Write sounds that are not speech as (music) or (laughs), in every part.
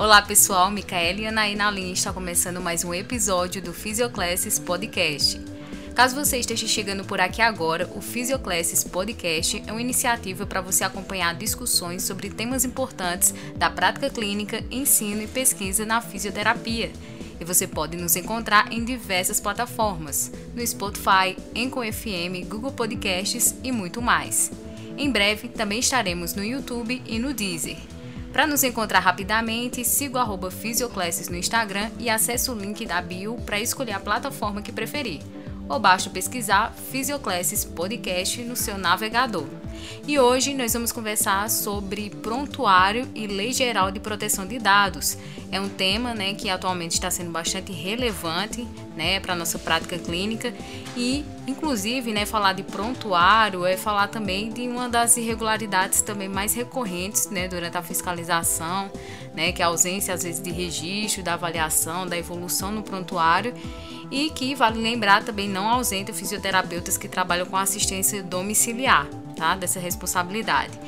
Olá pessoal, Micaela e Anaína Lin está começando mais um episódio do Physioclasses Podcast. Caso você esteja chegando por aqui agora, o Physioclasses Podcast é uma iniciativa para você acompanhar discussões sobre temas importantes da prática clínica, ensino e pesquisa na fisioterapia. E você pode nos encontrar em diversas plataformas, no Spotify, Enco FM, Google Podcasts e muito mais. Em breve também estaremos no YouTube e no Deezer. Para nos encontrar rapidamente, siga o Physioclasses no Instagram e acesse o link da bio para escolher a plataforma que preferir ou basta pesquisar Physioclasses Podcast no seu navegador. E hoje nós vamos conversar sobre prontuário e lei geral de proteção de dados. É um tema né, que atualmente está sendo bastante relevante né, para a nossa prática clínica e, inclusive, né, falar de prontuário é falar também de uma das irregularidades também mais recorrentes né, durante a fiscalização, né, que é a ausência, às vezes, de registro, da avaliação, da evolução no prontuário e que vale lembrar também não ausenta fisioterapeutas que trabalham com assistência domiciliar, tá? Dessa responsabilidade.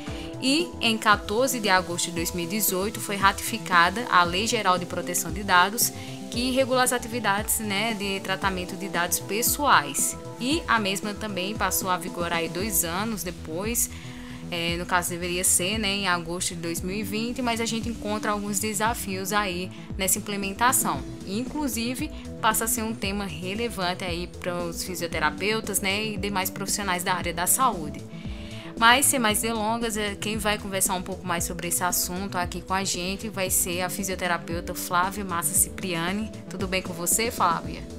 E em 14 de agosto de 2018 foi ratificada a Lei Geral de Proteção de Dados, que regula as atividades né, de tratamento de dados pessoais. E a mesma também passou a vigorar aí dois anos depois, é, no caso deveria ser né, em agosto de 2020, mas a gente encontra alguns desafios aí nessa implementação. Inclusive, passa a ser um tema relevante aí para os fisioterapeutas né, e demais profissionais da área da saúde. Mas, sem mais delongas, é, quem vai conversar um pouco mais sobre esse assunto aqui com a gente vai ser a fisioterapeuta Flávia Massa Cipriani. Tudo bem com você, Flávia?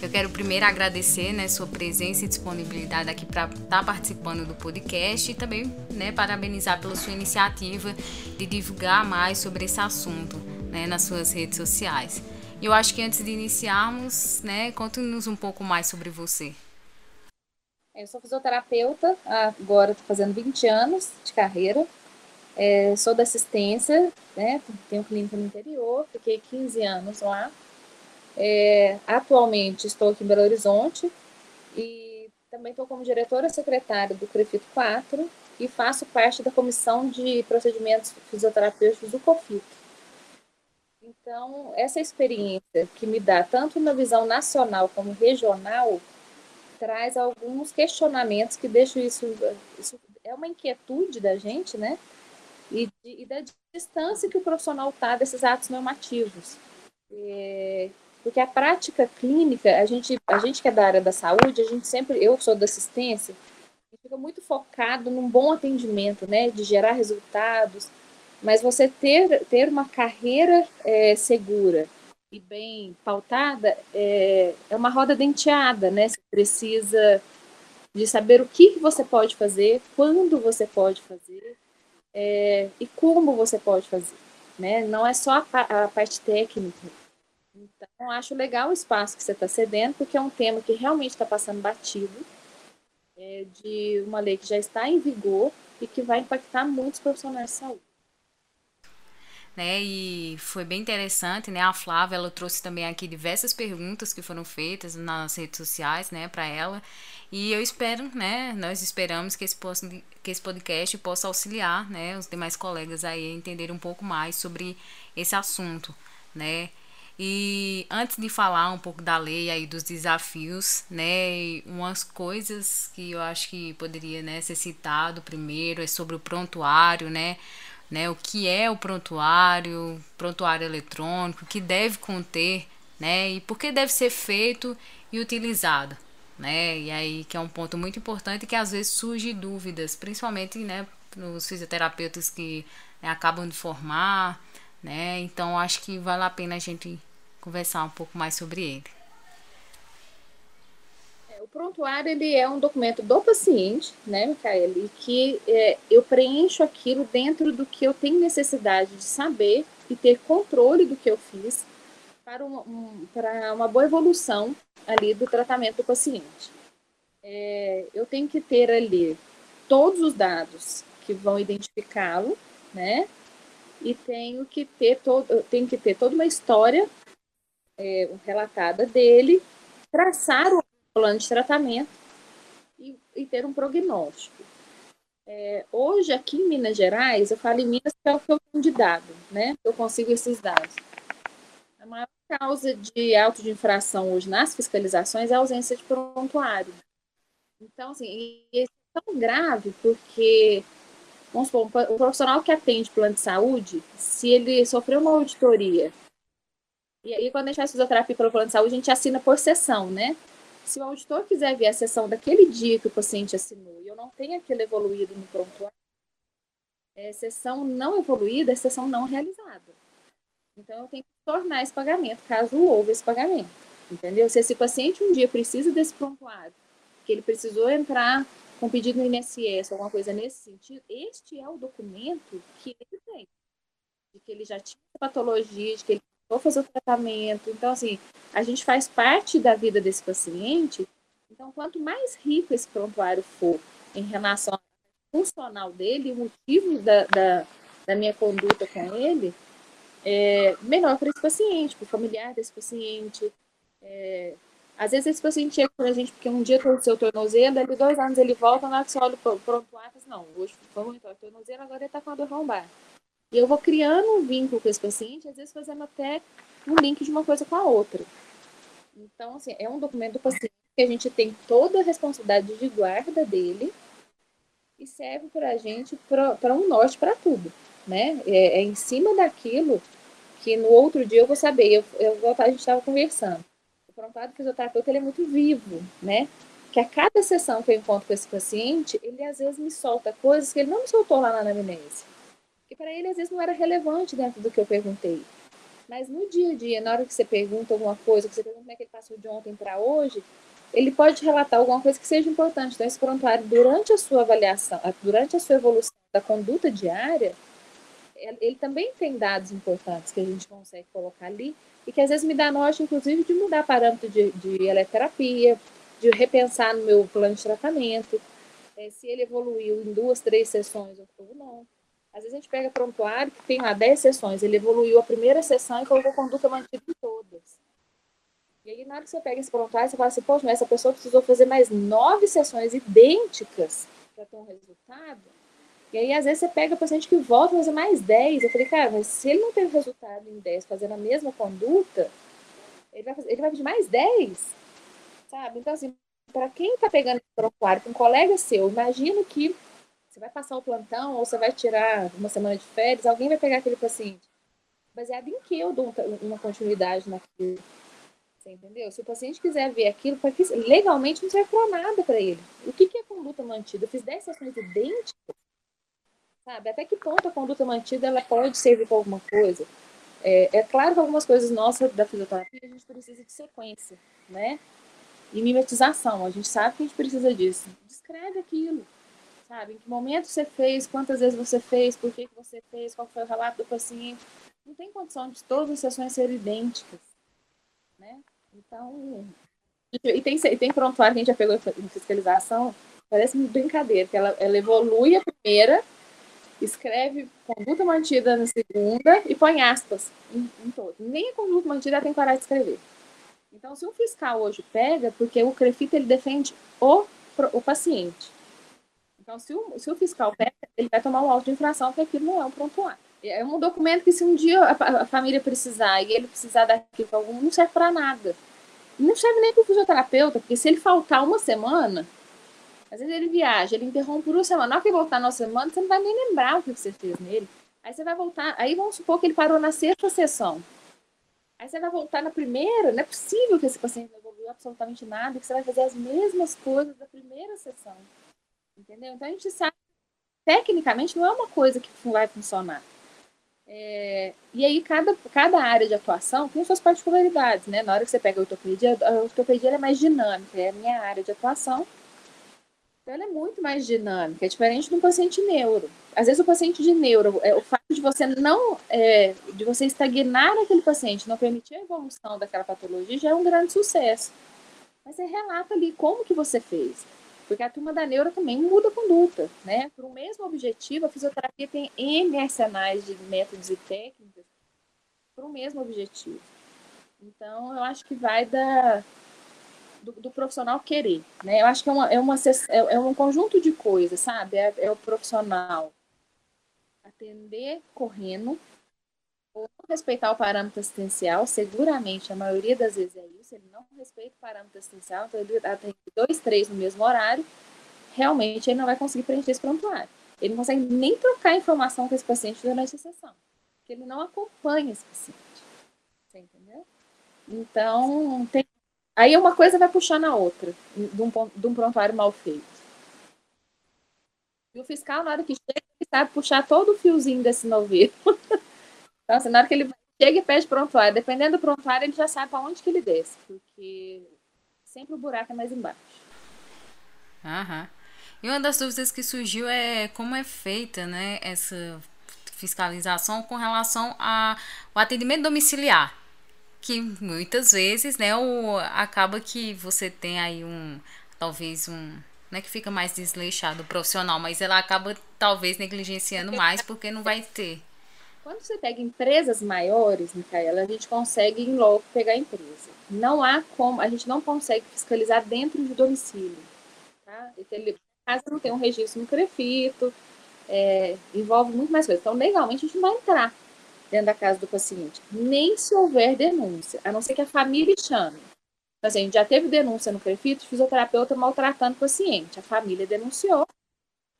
Eu quero primeiro agradecer né, sua presença e disponibilidade aqui para estar tá participando do podcast e também né, parabenizar pela sua iniciativa de divulgar mais sobre esse assunto né, nas suas redes sociais. E eu acho que antes de iniciarmos, né, conte-nos um pouco mais sobre você. Eu sou fisioterapeuta, agora estou fazendo 20 anos de carreira. É, sou da assistência, né, tenho clínica no interior, fiquei 15 anos lá. É, atualmente estou aqui em Belo Horizonte e também estou como diretora secretária do CREFIT 4 e faço parte da comissão de procedimentos fisioterapêuticos do COFIT. Então, essa experiência que me dá tanto na visão nacional como regional traz alguns questionamentos que deixam isso, isso é uma inquietude da gente, né? E, de, e da distância que o profissional está desses atos normativos. É, porque a prática clínica, a gente, a gente que é da área da saúde, a gente sempre, eu sou da assistência, fica muito focado num bom atendimento, né, de gerar resultados, mas você ter, ter uma carreira é, segura e bem pautada é, é uma roda denteada, né, você precisa de saber o que você pode fazer, quando você pode fazer é, e como você pode fazer, né, não é só a, a parte técnica, então, acho legal o espaço que você está cedendo, porque é um tema que realmente está passando batido, é, de uma lei que já está em vigor e que vai impactar muitos profissionais de saúde. Né, e foi bem interessante, né? A Flávia, ela trouxe também aqui diversas perguntas que foram feitas nas redes sociais, né, para ela. E eu espero, né, nós esperamos que esse, que esse podcast possa auxiliar, né, os demais colegas aí a entender um pouco mais sobre esse assunto, né? E antes de falar um pouco da lei aí dos desafios, né, umas coisas que eu acho que poderia, né, ser citado primeiro é sobre o prontuário, né, né, o que é o prontuário, prontuário eletrônico, que deve conter, né, e por que deve ser feito e utilizado, né, e aí que é um ponto muito importante que às vezes surge dúvidas, principalmente, né, nos fisioterapeutas que né, acabam de formar, né, então acho que vale a pena a gente conversar um pouco mais sobre ele. É, o prontuário ele é um documento do paciente, né, Micaela, que é, eu preencho aquilo dentro do que eu tenho necessidade de saber e ter controle do que eu fiz para uma, um, para uma boa evolução ali do tratamento do paciente. É, eu tenho que ter ali todos os dados que vão identificá-lo, né? E tenho que ter todo, tenho que ter toda uma história é, relatada dele, traçar o plano de tratamento e, e ter um prognóstico. É, hoje, aqui em Minas Gerais, eu falo em Minas que é o que eu tenho de dado, né? Eu consigo esses dados. A maior causa de auto de infração hoje nas fiscalizações é a ausência de prontuário. Então, assim, isso é tão grave porque, vamos supor, o profissional que atende plano de saúde, se ele sofreu uma auditoria, e aí quando a gente faz fisioterapia pelo plano de saúde, a gente assina por sessão, né? Se o auditor quiser ver a sessão daquele dia que o paciente assinou e eu não tenho aquilo evoluído no prontuário, é sessão não evoluída é sessão não realizada. Então, eu tenho que tornar esse pagamento, caso houve esse pagamento. Entendeu? Se esse paciente um dia precisa desse prontuário, que ele precisou entrar com pedido no INSS, alguma coisa nesse sentido, este é o documento que ele tem. De que ele já tinha patologia, de que ele vou fazer o tratamento. Então, assim, a gente faz parte da vida desse paciente. Então, quanto mais rico esse prontuário for em relação ao funcional dele, o motivo da, da, da minha conduta com ele, é melhor para esse paciente, para o familiar desse paciente. É, às vezes esse paciente chega para a gente porque um dia torceu o tornozelo, dali dois anos ele volta, na hora que você olha o prontuário, assim, não, hoje foi muito o tornozelo, agora ele está com a dor lombar. E eu vou criando um vínculo com esse paciente, às vezes fazendo até um link de uma coisa com a outra. Então, assim, é um documento do paciente que a gente tem toda a responsabilidade de guarda dele e serve para a gente para um norte para tudo, né? É, é, em cima daquilo que no outro dia eu vou saber. Eu, eu a gente estava conversando. O prontuário fisioterapeuta ele é muito vivo, né? Que a cada sessão que eu encontro com esse paciente, ele às vezes me solta coisas que ele não me soltou lá na anamnese que para ele às vezes não era relevante dentro do que eu perguntei. Mas no dia a dia, na hora que você pergunta alguma coisa, que você pergunta como é que ele passou de ontem para hoje, ele pode relatar alguma coisa que seja importante. Então, esse prontuário, durante a sua avaliação, durante a sua evolução da conduta diária, ele também tem dados importantes que a gente consegue colocar ali e que às vezes me dá norte, inclusive, de mudar parâmetro de, de eletroterapia, de repensar no meu plano de tratamento, é, se ele evoluiu em duas, três sessões ou não. Às vezes a gente pega prontuário que tem lá 10 sessões, ele evoluiu a primeira sessão e colocou conduta mantida em todas. E aí, na hora que você pega esse prontuário, você fala assim, poxa, mas essa pessoa precisou fazer mais nove sessões idênticas para ter um resultado. E aí, às vezes, você pega o paciente que volta a fazer mais 10. Eu falei, cara, mas se ele não teve resultado em 10 fazendo a mesma conduta, ele vai, fazer, ele vai pedir mais 10. Sabe? Então, assim, para quem está pegando esse prontuário com um colega seu, imagino que você vai passar o plantão ou você vai tirar uma semana de férias, alguém vai pegar aquele paciente. Baseado em que eu dou uma continuidade naquilo? Você entendeu? Se o paciente quiser ver aquilo, legalmente não serve para nada para ele. O que, que é conduta mantida? Eu fiz 10 sessões idênticas. Sabe? Até que ponto a conduta mantida ela pode servir para alguma coisa? É, é, claro que algumas coisas nossas da fisioterapia a gente precisa de sequência, né? E mimetização, a gente sabe que a gente precisa disso. Descreve aquilo sabe? Em que momento você fez, quantas vezes você fez, por que, que você fez, qual foi o relato do paciente. Não tem condição de todas as sessões serem idênticas, né? Então, e tem, tem prontuário que a gente já pegou em fiscalização, parece uma brincadeira, que ela, ela evolui a primeira, escreve conduta mantida na segunda e põe aspas em, em todo. Nem a conduta mantida tem que parar de escrever. Então, se um fiscal hoje pega, porque o CREFIT ele defende o, o paciente. Então, se o, se o fiscal pega, ele vai tomar um auto de infração, porque aquilo não é um prontuário. É um documento que, se um dia a, a família precisar e ele precisar daquilo algum, não serve para nada. Não serve nem para o fisioterapeuta, porque se ele faltar uma semana, às vezes ele viaja, ele interrompe por uma semana. Na hora que voltar na semana, você não vai nem lembrar o que você fez nele. Aí você vai voltar, aí vamos supor que ele parou na sexta sessão. Aí você vai voltar na primeira, não é possível que esse paciente não evoluiu absolutamente nada, que você vai fazer as mesmas coisas da primeira sessão. Entendeu? Então a gente sabe, tecnicamente, não é uma coisa que vai funcionar. É, e aí, cada, cada área de atuação tem suas particularidades, né? Na hora que você pega a ortopedia, a ortopedia é mais dinâmica, é a minha área de atuação. Então, ela é muito mais dinâmica, é diferente de um paciente neuro. Às vezes, o paciente de neuro, é, o fato de você não, é, de você estagnar aquele paciente, não permitir a evolução daquela patologia, já é um grande sucesso. Mas você relata ali como que você fez. Porque a turma da neuro também muda a conduta, né? Para o mesmo objetivo, a fisioterapia tem N arsenais de métodos e técnicas para o mesmo objetivo. Então, eu acho que vai da, do, do, profissional querer, né? Eu acho que é, uma, é, uma, é, é um conjunto de coisas, sabe? É, é o profissional atender correndo, respeitar o parâmetro assistencial, seguramente a maioria das vezes é isso, ele não respeita o parâmetro assistencial, então ele atende dois, três no mesmo horário, realmente ele não vai conseguir preencher esse prontuário. Ele não consegue nem trocar informação com esse paciente durante a sessão, porque ele não acompanha esse paciente. Você entendeu? Então, tem... aí uma coisa vai puxar na outra, de um, de um prontuário mal feito. E o fiscal, na hora que chega, ele sabe puxar todo o fiozinho desse novelo. (laughs) então, assim, na hora que ele chega e pede prontuário, dependendo do prontuário, ele já sabe para onde que ele desce, porque sempre o buraco é mais embaixo. Aham. E uma das dúvidas que surgiu é como é feita né, essa fiscalização com relação ao atendimento domiciliar. Que muitas vezes, né, o, acaba que você tem aí um, talvez um, não é que fica mais desleixado o profissional, mas ela acaba talvez negligenciando mais porque não vai ter. Quando você pega empresas maiores, Micaela, a gente consegue em logo pegar a empresa. Não há como, a gente não consegue fiscalizar dentro do domicílio. Tá? casa não tem um registro no Crefito, é, envolve muito mais coisas. Então, legalmente, a gente não vai entrar dentro da casa do paciente, nem se houver denúncia, a não ser que a família chame. Então, assim, a gente já teve denúncia no Crefito, fisioterapeuta maltratando o paciente. A família denunciou,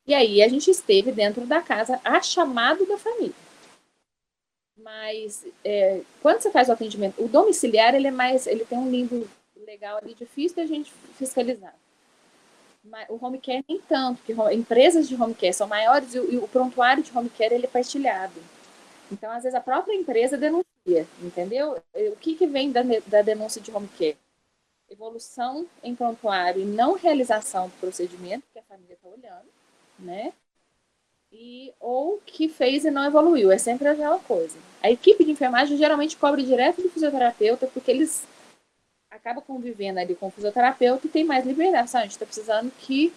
e aí a gente esteve dentro da casa a chamado da família. Mas é, quando você faz o atendimento, o domiciliar ele é mais, ele tem um limbo legal ali difícil da gente fiscalizar o home care nem tanto, porque empresas de home care são maiores e o, prontuário de home care ele é partilhado. Então, às vezes, a própria empresa denuncia, entendeu? O que, que vem da, da denúncia de home care? Evolução em prontuário e não realização do procedimento, que a família está olhando, né? E, ou que fez e não evoluiu, é sempre aquela coisa. A equipe de enfermagem geralmente cobre direto do fisioterapeuta, porque eles acaba convivendo ali com o fisioterapeuta e tem mais liberdade. A gente está precisando que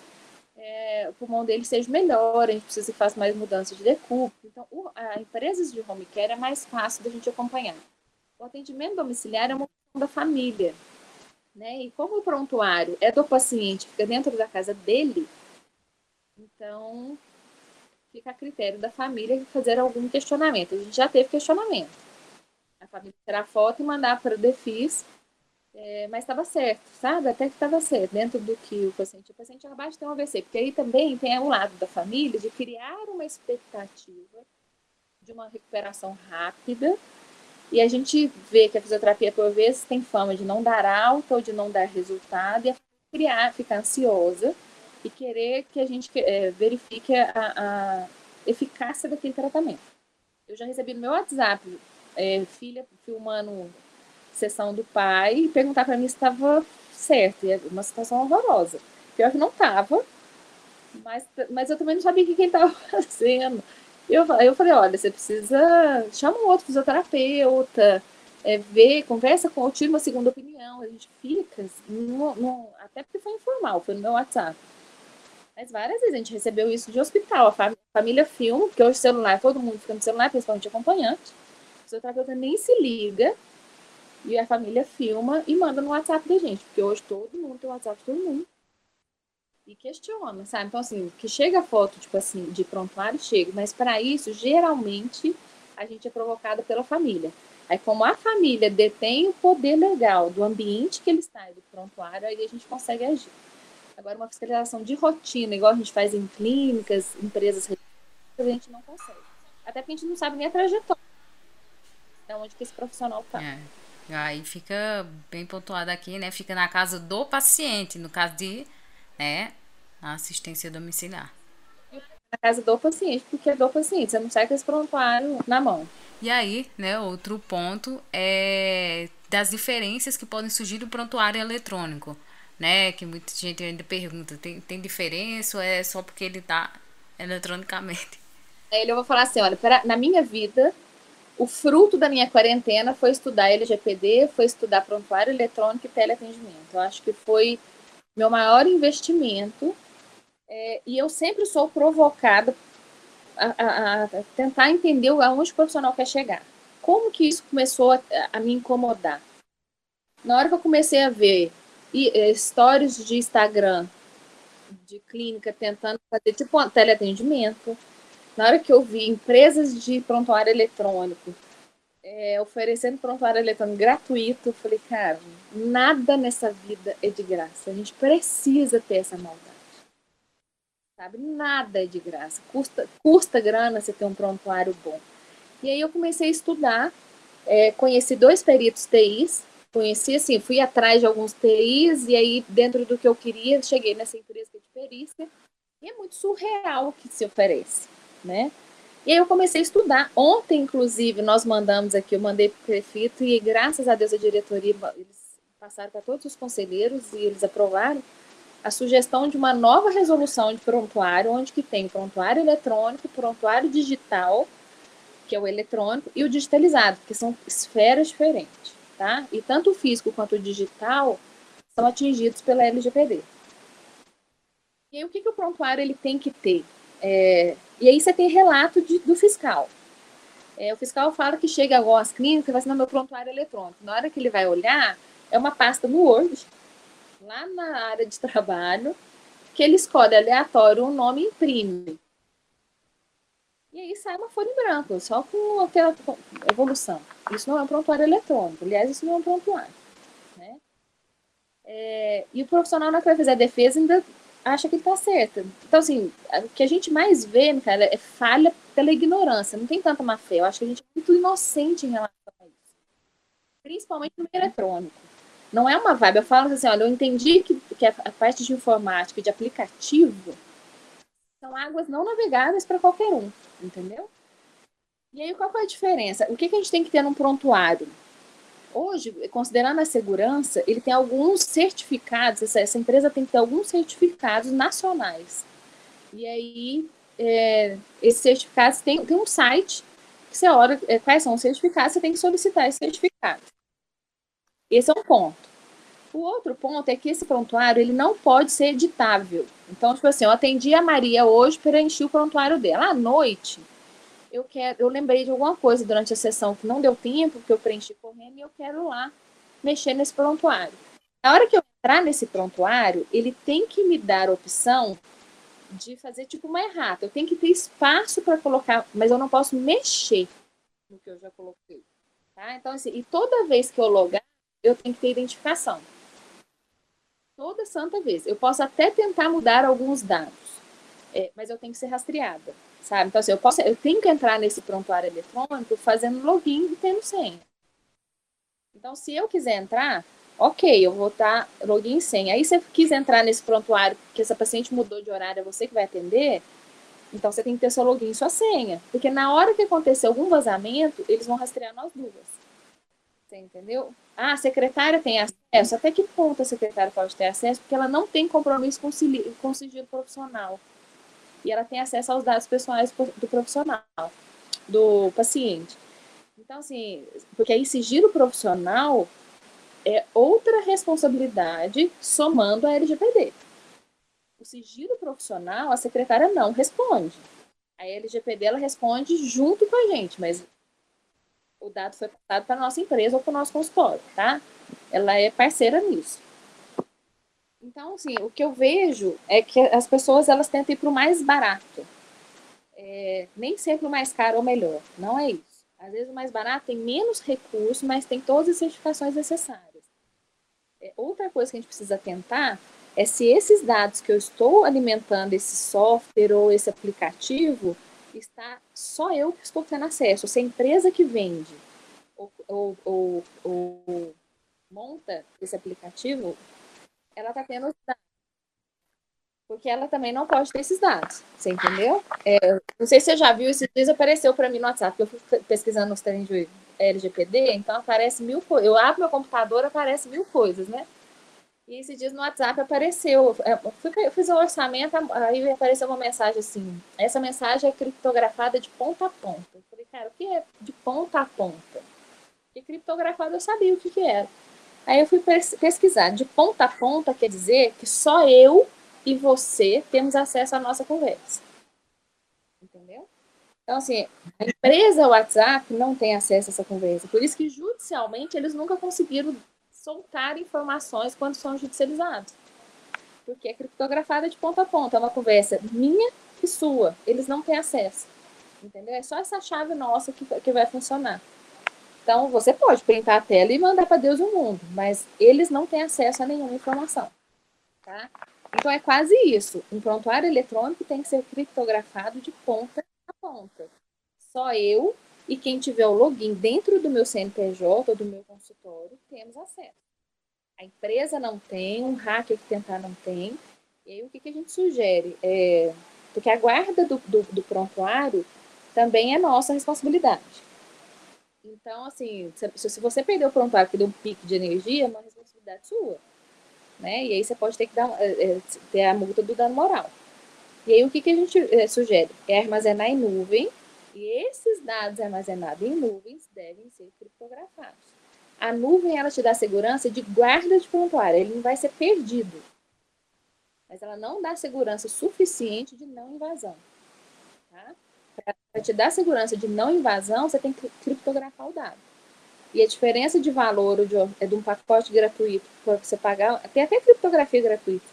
é, o pulmão dele seja melhor, a gente precisa que faça mais mudanças de decúbito. Então, o, a empresas de home care é mais fácil da gente acompanhar. O atendimento domiciliar é uma questão da família. Né? E como o prontuário é do paciente, fica dentro da casa dele, então fica a critério da família fazer algum questionamento. A gente já teve questionamento. A família tirar foto e mandar para o DEFIS é, mas estava certo, sabe? Até que estava certo, dentro do que o paciente. O paciente abaixo tem um AVC, porque aí também tem um lado da família de criar uma expectativa de uma recuperação rápida. E a gente vê que a fisioterapia, por vezes, tem fama de não dar alta ou de não dar resultado, e a criar, ficar ansiosa e querer que a gente é, verifique a, a, eficácia daquele tratamento. Eu já recebi no meu WhatsApp, é, filha filmando sessão do pai e perguntar para mim se estava certo. E é uma situação horrorosa. Pior que não estava, mas, mas eu também não sabia o que, ele estava (laughs) fazendo. Eu, eu falei, olha, você precisa chama um outro fisioterapeuta, é, ver, conversa com, tira uma segunda opinião. A gente fica, no, no, até porque foi informal, foi no meu WhatsApp. Mas várias vezes a gente recebeu isso de hospital. A família, filma, porque hoje o celular, todo mundo fica no celular, principalmente acompanhante. O fisioterapeuta nem se liga e a família filma e manda no WhatsApp da gente, porque hoje todo mundo tem o WhatsApp de todo mundo. E questiona, sabe? Então, assim, que chega a foto, tipo assim, de prontuário, chega. Mas para isso, geralmente, a gente é provocada pela família. Aí, como a família detém o poder legal do ambiente que ele está e do prontuário, aí a gente consegue agir. Agora, uma fiscalização de rotina, igual a gente faz em clínicas, empresas, a gente não consegue. Até porque a gente não sabe nem a trajetória. É onde que esse profissional está. É. Aí fica bem pontuado aqui, né? Fica na casa do paciente, no caso de né, assistência domiciliar. Na casa do paciente, porque é do paciente, você não sai com esse prontuário na mão. E aí, né, outro ponto é das diferenças que podem surgir do prontuário eletrônico, né? Que muita gente ainda pergunta, tem, tem diferença ou é só porque ele tá eletronicamente? Ele eu vou falar assim, olha, pra, na minha vida, o fruto da minha quarentena foi estudar LGPD, foi estudar prontuário eletrônico e teleatendimento. Eu acho que foi meu maior investimento é, e eu sempre sou provocada a, a, a, tentar entender aonde o profissional quer chegar. Como que isso começou a, a me incomodar? Na hora que eu comecei a ver é, stories de Instagram de clínica tentando fazer tipo um teleatendimento. Na hora que eu vi empresas de prontuário eletrônico é, oferecendo prontuário eletrônico gratuito, eu falei, cara, nada nessa vida é de graça. A gente precisa ter essa maldade. Sabe? Nada é de graça. Custa, custa grana você ter um prontuário bom. E aí eu comecei a estudar, é, conheci dois peritos TIs, conheci assim, fui atrás de alguns TIs, e aí, dentro do que eu queria, cheguei nessa empresa de perícia, e é muito surreal o que se oferece, né? E aí eu comecei a estudar. Ontem, inclusive, nós mandamos aqui, eu mandei para o prefeito, e graças a Deus a diretoria, eles passaram para todos os conselheiros e eles aprovaram a sugestão de uma nova resolução de prontuário, onde que tem prontuário eletrônico, prontuário digital, que é o eletrônico, e o digitalizado, que são esferas diferentes, tá? E tanto o físico quanto o digital são atingidos pela LGPD. E aí, o que, que o prontuário ele tem que ter? É, e aí você tem relato de, do fiscal. É, o fiscal fala que chega agora às clínicas e vai assinar meu prontuário eletrônico. Na hora que ele vai olhar, é uma pasta no Word, lá na área de trabalho, que ele escolhe aleatório um nome e imprime. E aí sai uma folha em branco, só com evolução. Isso não é um prontuário eletrônico. Aliás, isso não é um prontuário. Né? É, e o profissional, na hora que vai fazer a defesa, ainda acha que está certa. Então, assim, o que a gente mais vê, cara, é falha pela ignorância. Não tem tanta má fé. Eu acho que a gente é muito inocente em relação a isso. Principalmente no meio eletrônico. Não é uma vibe. Eu falo assim, olha, eu entendi que, que a parte de informática e de aplicativo são águas não navegáveis para qualquer um, entendeu? E aí, qual é a diferença? O que, que a gente tem que ter num prontuário? Hoje, considerando a segurança, ele tem alguns certificados, essa, essa empresa tem que ter alguns certificados nacionais. E aí, é, esses certificados tem, tem um site que você olha é, quais são os certificados, você tem que solicitar esse certificado. Esse é um ponto. O outro ponto é que esse prontuário ele não pode ser editável. Então, tipo assim, eu atendi a Maria hoje, preenchi o prontuário dela. À noite, eu quero, eu lembrei de alguma coisa durante a sessão que não deu tempo, que eu preenchi correndo, e eu quero lá mexer nesse prontuário. Na hora que eu entrar nesse prontuário, ele tem que me dar a opção de fazer tipo uma errata. Eu tenho que ter espaço para colocar, mas eu não posso mexer no que eu já coloquei. Tá? Então, assim, e toda vez que eu logar, eu tenho que ter identificação. Toda santa vez. Eu posso até tentar mudar alguns dados, é, mas eu tenho que ser rastreada sabe? Então, assim, eu, posso, eu tenho que entrar nesse prontuário eletrônico fazendo login e tendo senha. Então, se eu quiser entrar, ok, eu vou estar login e senha. Aí, se eu quiser entrar nesse prontuário, que essa paciente mudou de horário, é você que vai atender, então você tem que ter seu login e sua senha. Porque na hora que acontecer algum vazamento, eles vão rastrear nós duas. Você entendeu? Ah, a secretária tem acesso. Até que ponto a secretária pode ter acesso? Porque ela não tem compromisso com, com sigilo profissional e ela tem acesso aos dados pessoais do profissional, do paciente. Então, assim, porque aí sigilo profissional é outra responsabilidade somando a LGPD. O sigilo profissional, a secretária não responde. A LGPD ela responde junto com a gente, mas o dado foi passado para a nossa empresa ou para o nosso consultório, tá? Ela é parceira nisso. Então, assim, o que eu vejo é que as pessoas elas tentam ir para o mais barato. É, nem sempre o mais caro é o melhor. Não é isso. Às vezes o mais barato tem menos recursos, mas tem todas as certificações necessárias. É, outra coisa que a gente precisa tentar é se esses dados que eu estou alimentando, esse software ou esse aplicativo, está só eu que estou tendo acesso. Se a empresa que vende ou, ou, ou, ou monta esse aplicativo ela está tendo os dados. Porque ela também não pode ter esses dados. Você entendeu? É, não sei se você já viu, esses dias apareceu para mim no WhatsApp, eu fui pesquisando os termos de LGPD, então aparece mil coisas. Eu abro meu computador, aparece mil coisas, né? E esses dias no WhatsApp apareceu, é, eu fiz o um orçamento, aí apareceu uma mensagem assim, essa mensagem é criptografada de ponta a ponta. Eu falei, cara, o que é de ponta a ponta? E criptografado eu sabia o que, que era. Aí eu fui pesquisar. De ponta a ponta quer dizer que só eu e você temos acesso à nossa conversa. Entendeu? Então, assim, a empresa WhatsApp não tem acesso a essa conversa. Por isso que, judicialmente, eles nunca conseguiram soltar informações quando são judicializados. Porque é criptografada de ponta a ponta, é uma conversa minha e sua. Eles não têm acesso. Entendeu? É só essa chave nossa que, que vai funcionar. Então, você pode printar a tela e mandar para Deus o mundo, mas eles não têm acesso a nenhuma informação. Tá? Então, é quase isso. Um prontuário eletrônico tem que ser criptografado de ponta a ponta. Só eu e quem tiver o login dentro do meu CNPJ ou do meu consultório temos acesso. A empresa não tem, um hacker que tentar não tem. E aí, o que, que a gente sugere? É, porque a guarda do, do, do prontuário também é nossa responsabilidade. Então, assim, se, se você perder o prontuário que deu um pico de energia, é uma responsabilidade sua. Né? E aí você pode ter que dar, é, é, ter a multa do dano moral. E aí o que, que a gente é, sugere? É armazenar em nuvem, e esses dados armazenados em nuvens devem ser criptografados. A nuvem, ela te dá segurança de guarda de prontuário, ele não vai ser perdido. Mas ela não dá segurança suficiente de não invasão. Tá? Para te dar segurança de não invasão, você tem que criptografar o dado. E a diferença de valor de, é de um pacote gratuito para você pagar, tem até criptografia gratuita.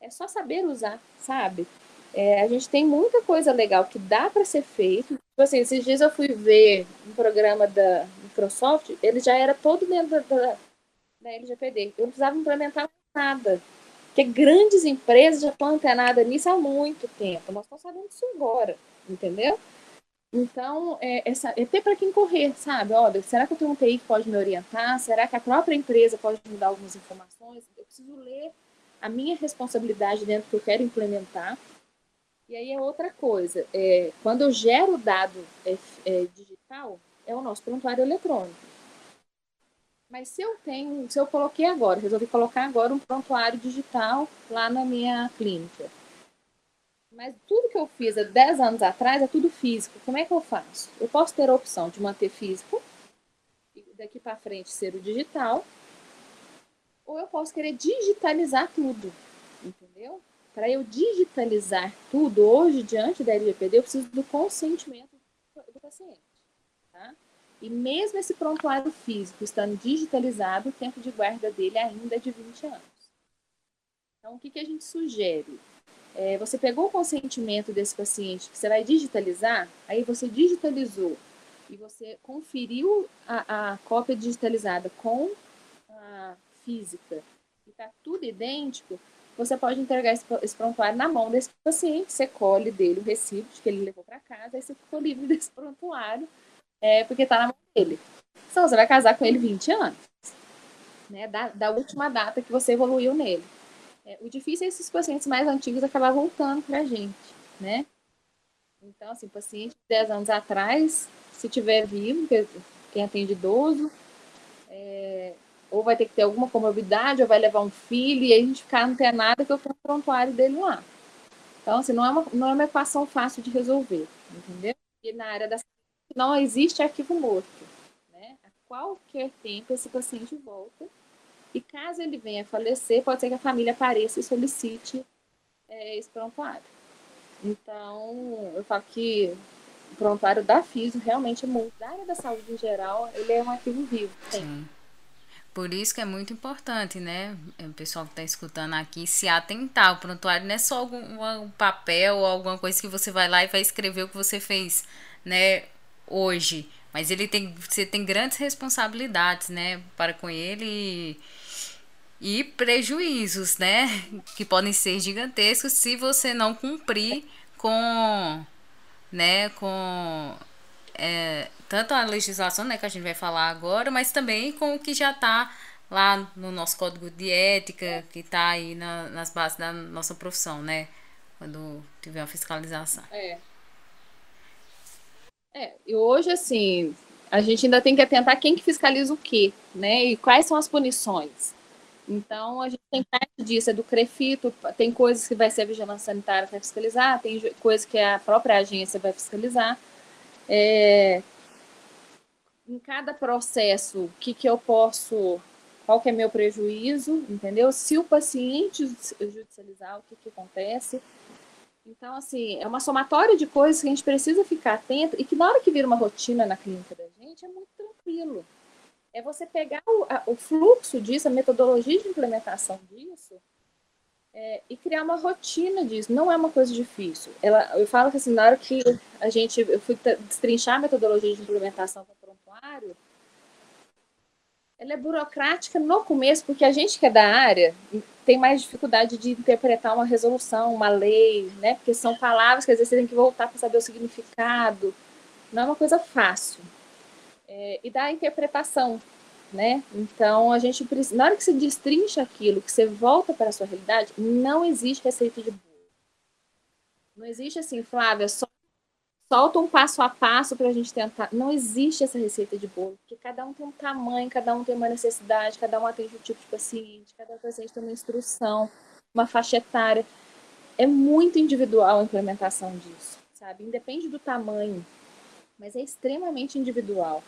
É só saber usar, sabe? É, a gente tem muita coisa legal que dá para ser feito. Tipo assim, esses dias eu fui ver um programa da Microsoft, ele já era todo dentro da, da, LGPD. Eu não precisava implementar nada. Porque grandes empresas já estão antenadas nisso há muito tempo. Nós estamos sabendo disso agora, entendeu? Então, é, essa, é ter para quem correr, sabe? Olha, será que eu tenho um TI que pode me orientar? Será que a própria empresa pode me dar algumas informações? Eu preciso ler a minha responsabilidade dentro do que eu quero implementar. E aí é outra coisa. É, quando eu gero dado é, é, digital, é o nosso prontuário eletrônico. Mas se eu tenho, se eu coloquei agora, resolvi colocar agora um prontuário digital lá na minha clínica mas tudo que eu fiz há 10 anos atrás é tudo físico. Como é que eu faço? Eu posso ter a opção de manter físico e daqui para frente ser o digital, ou eu posso querer digitalizar tudo, entendeu? Para eu digitalizar tudo hoje diante da LGPD, eu preciso do consentimento do paciente, tá? E mesmo esse prontuário físico estando digitalizado, o tempo de guarda dele ainda é de 20 anos. Então, o que, que a gente sugere? É, você pegou o consentimento desse paciente que você vai digitalizar, aí você digitalizou e você conferiu a, a cópia digitalizada com a física e está tudo idêntico, você pode entregar esse, prontuário na mão desse paciente, você colhe dele o recibo que ele levou para casa, aí você ficou livre (laughs) desse prontuário, é, porque está na mão dele. Então, você vai casar com ele 20 anos, né, da, da última data que você evoluiu nele. É, o difícil é esses pacientes mais antigos acabar voltando para a gente, né? Então, assim, paciente de 10 anos atrás, se tiver vivo, quem atende idoso, é, ou vai ter que ter alguma comorbidade, ou vai levar um filho, e aí a gente ficar não tem nada que eu tenho o prontuário dele lá. Então, assim, não é, uma, não é uma equação fácil de resolver, entendeu? E na área da saúde não existe arquivo morto, né? A qualquer tempo esse paciente volta e caso ele venha a falecer, pode ser que a família apareça e solicite é, esse prontuário. Então, eu falo que o prontuário da FISO realmente é muito. Da área da saúde em geral, ele é um arquivo vivo. Sim. Por isso que é muito importante, né? O pessoal que está escutando aqui se atentar. O prontuário não é só algum um papel ou alguma coisa que você vai lá e vai escrever o que você fez, né? Hoje. Mas ele tem, você tem grandes responsabilidades, né? Para com ele. E e prejuízos, né? (laughs) Que podem ser gigantescos se você não cumprir com, né, com é, tanto a legislação, né, que a gente vai falar agora, mas também com o que já está lá no nosso código de ética, que está aí na, nas bases da nossa profissão, né? Quando tiver a fiscalização. É. É, e hoje, assim, a gente ainda tem que atentar quem que fiscaliza o quê, né? E quais são as punições. Então, a gente tem parte disso, é do CREFITO, tem coisas que vai ser a vigilância sanitária que vai fiscalizar, tem coisas que a própria agência vai fiscalizar. É, em cada processo, o que, que eu posso, qual que é meu prejuízo, entendeu? Se o paciente judicializar, o que, que acontece. Então, assim, é uma somatória de coisas que a gente precisa ficar atento e que na hora que vira uma rotina na clínica da gente, é muito tranquilo. é você pegar o, a, o fluxo disso, a metodologia de implementação disso, é, e criar uma rotina disso. Não é uma coisa difícil. Ela, eu falo que assim, na hora que a gente, eu fui destrinchar a metodologia de implementação para prontuário, ela é burocrática no começo, porque a gente que é da área tem mais dificuldade de interpretar uma resolução, uma lei, né? Porque são palavras que às vezes você tem que voltar para saber o significado. Não é uma coisa fácil. É, e da interpretação, né? Então a gente na hora que você destrincha aquilo, que você volta para a sua realidade, não existe receita de bolo. Não existe assim, Flávia, só solta um passo a passo para a gente tentar. Não existe essa receita de bolo, porque cada um tem um tamanho, cada um tem uma necessidade, cada um atende um tipo de paciente, cada paciente tem uma instrução, uma faixa etária. É muito individual a implementação disso, sabe? Independe do tamanho, mas é extremamente individual.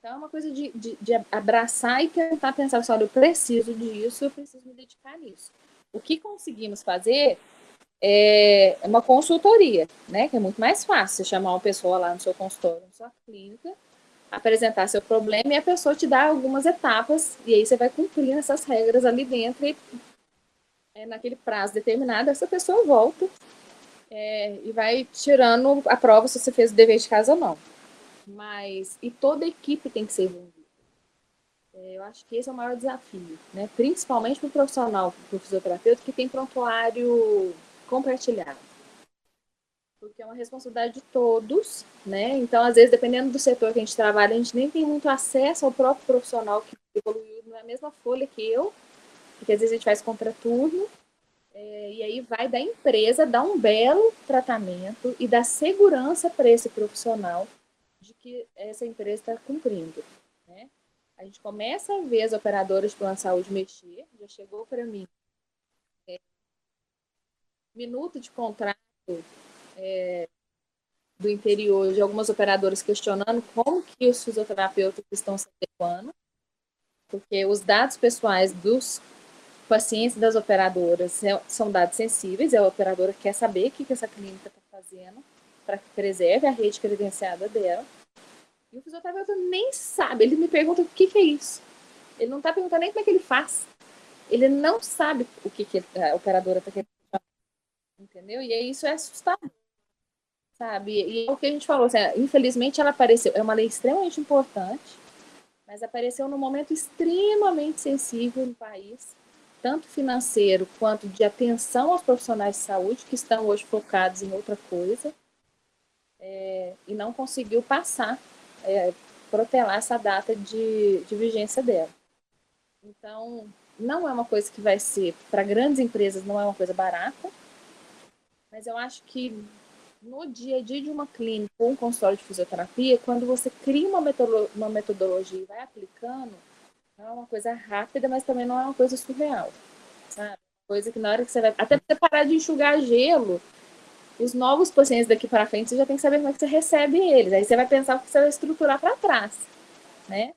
Então é uma coisa de, de, de abraçar e tentar pensar assim, olha, eu preciso disso, eu preciso me dedicar nisso. O que conseguimos fazer é uma consultoria, né? Que é muito mais fácil você chamar uma pessoa lá no seu consultório, na sua clínica, apresentar seu problema e a pessoa te dá algumas etapas e aí você vai cumprindo essas regras ali dentro e é, naquele prazo determinado essa pessoa volta é, e vai tirando a prova se você fez o dever de casa ou não. Mas, e toda a equipe tem que ser envolvida. É, eu acho que esse é o maior desafio, né? principalmente para o profissional, para o fisioterapeuta, que tem prontuário compartilhado. Porque é uma responsabilidade de todos, né? Então, às vezes, dependendo do setor que a gente trabalha, a gente nem tem muito acesso ao próprio profissional que evoluiu na mesma folha que eu, porque às vezes a gente faz contraturno, é, e aí vai da empresa dar um belo tratamento e dar segurança para esse profissional de que essa empresa está cumprindo. Né? A gente começa a ver as operadoras de plano de saúde mexer, já chegou para mim. É, minuto de contrato é, do interior de algumas operadoras questionando como que os fisioterapeutas estão se adequando, porque os dados pessoais dos pacientes das operadoras são dados sensíveis, a operadora quer saber o que, que essa clínica está fazendo para que preserve a rede credenciada dela. E o fisioterapeuta nem sabe. Ele me pergunta o que, que é isso. Ele não está perguntando nem como é que ele faz. Ele não sabe o que, que a operadora está querendo. Entendeu? E isso é assustador. Sabe? E é o que a gente falou. Assim, infelizmente ela apareceu. É uma lei extremamente importante, mas apareceu num momento extremamente sensível no país tanto financeiro quanto de atenção aos profissionais de saúde que estão hoje focados em outra coisa é, e não conseguiu passar, é, protelar essa data de, de vigência dela. Então, não é uma coisa que vai ser, para grandes empresas, não é uma coisa barata, mas eu acho que no dia a dia de uma clínica ou um consultório de fisioterapia, quando você cria uma, uma metodologia e vai aplicando, não é uma coisa rápida, mas também não é uma coisa surreal, sabe? Coisa que na hora que você vai. Até você parar de enxugar gelo, os novos pacientes daqui para frente, você já tem que saber como é que você recebe eles. Aí você vai pensar o que você vai estruturar para trás, né?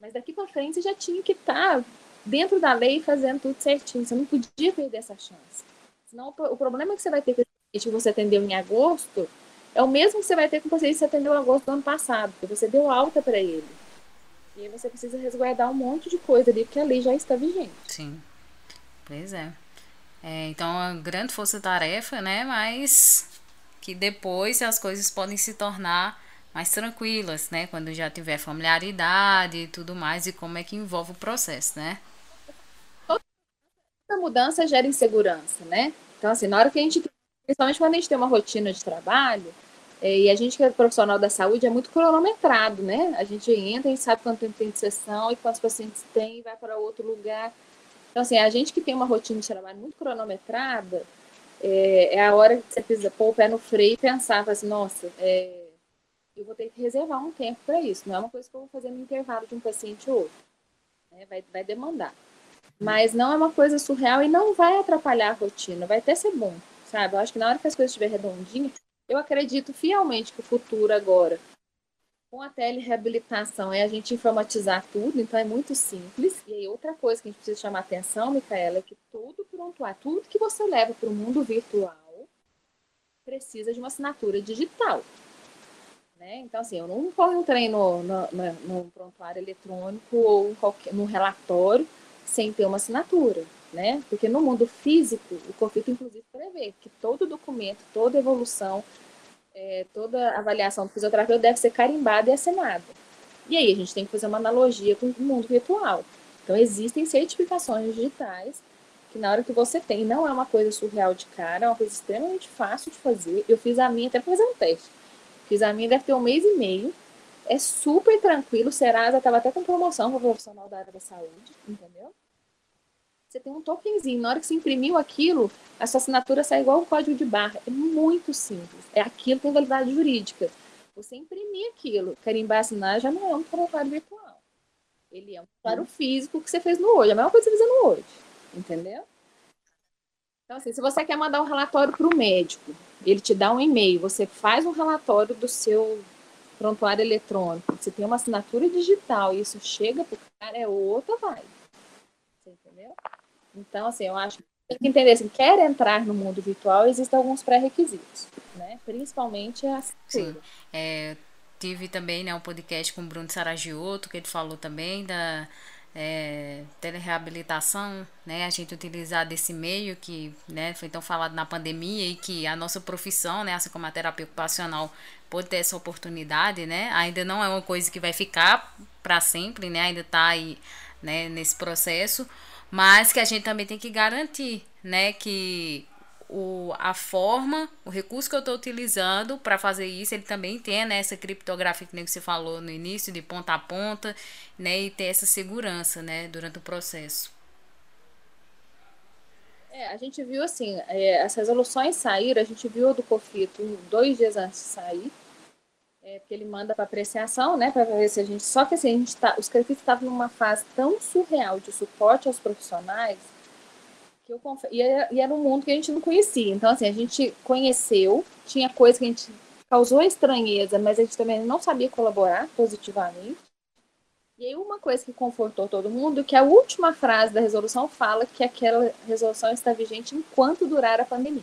Mas daqui para frente você já tinha que estar tá dentro da lei fazendo tudo certinho. Você não podia perder essa chance. Senão o problema que você vai ter com esse paciente que você atendeu em agosto é o mesmo que você vai ter com o paciente que você atendeu em agosto do ano passado, porque você deu alta para ele. E aí você precisa resguardar um monte de coisa ali, porque a lei já está vigente. Sim. Pois é. É, então, é uma grande força-tarefa, né? Mas que depois as coisas podem se tornar mais tranquilas, né? Quando já tiver familiaridade e tudo mais, e como é que envolve o processo, né? Toda mudança gera insegurança, né? Então, assim, na hora que a gente, principalmente quando a gente tem uma rotina de trabalho, é, e a gente que é profissional da saúde é muito cronometrado, né? A gente entra, a gente sabe quanto tempo tem de sessão e quantos pacientes tem, vai para outro lugar. Então, assim, a gente que tem uma rotina de trabalho muito cronometrada, é, é a hora que você precisa pôr o pé no freio e pensar, assim, nossa, é, eu vou ter que reservar um tempo para isso. Não é uma coisa que eu vou fazer no intervalo de um paciente ou outro. Né? Vai, vai demandar. Mas não é uma coisa surreal e não vai atrapalhar a rotina, vai até ser bom, sabe? Eu acho que na hora que as coisas estiverem redondinhas, eu acredito fielmente que o futuro agora com a telereabilitação é a gente informatizar tudo, então é muito simples. E aí outra coisa que a gente precisa chamar atenção, Micaela, é que tudo prontuário, tudo que você leva para o mundo virtual precisa de uma assinatura digital. Né? Então, assim, eu não corro um trem no, no, no, no prontuário eletrônico ou qualquer, no relatório sem ter uma assinatura, né? Porque no mundo físico, o COFIT, inclusive, prevê que todo documento, toda evolução, é, toda avaliação do fisioterapeuta deve ser carimbada e assinada. E aí a gente tem que fazer uma analogia com o mundo virtual. Então, existem certificações digitais que na hora que você tem, não é uma coisa surreal de cara, é uma coisa extremamente fácil de fazer. Eu fiz a minha até para fazer um teste. Fiz a minha, deve ter um mês e meio. É super tranquilo. O Serasa estava até com promoção para profissional da área da saúde, entendeu? Você tem um tokenzinho. Na hora que você imprimiu aquilo, a sua assinatura sai igual um código de barra. É muito simples. É aquilo que tem validade jurídica. Você imprimir aquilo, carimbar assinar, já não é um prontuário virtual. Ele é um prontuário físico que você fez no hoje. É a mesma coisa que você fez no hoje. Entendeu? Então, assim, se você quer mandar um relatório para o médico, ele te dá um e-mail, você faz um relatório do seu prontuário eletrônico, você tem uma assinatura digital e isso chega para o cara, é outra vibe. Você entendeu? Então, assim, eu acho que tem que entender, assim, quer entrar no mundo virtual, existem alguns pré-requisitos, né? Principalmente a. Sim. É, tive também né, um podcast com o Bruno Saragiotto, que ele falou também da é, telereabilitação, né, a gente utilizar desse meio que né, foi tão falado na pandemia e que a nossa profissão, né, assim como a terapia ocupacional, pode ter essa oportunidade, né, ainda não é uma coisa que vai ficar para sempre, né, ainda está aí né, nesse processo, mas que a gente também tem que garantir né, que o, a forma, o recurso que eu estou utilizando para fazer isso, ele também tem né, essa criptografia que você falou no início, de ponta a ponta, né, e ter essa segurança né, durante o processo. É, a gente viu assim, é, as resoluções saíram, a gente viu a do COFITO dois dias antes de sair, é, porque ele manda para apreciação, né, para ver se a gente. Só que assim, a gente tá, os COFITOs estavam numa fase tão surreal de suporte aos profissionais que eu conf... e, era, e era um mundo que a gente não conhecia. Então, assim, a gente conheceu, tinha coisa que a gente causou estranheza, mas a gente também não sabia colaborar positivamente. E aí uma coisa que confortou todo mundo, que a última frase da resolução fala que aquela resolução está vigente enquanto durar a pandemia.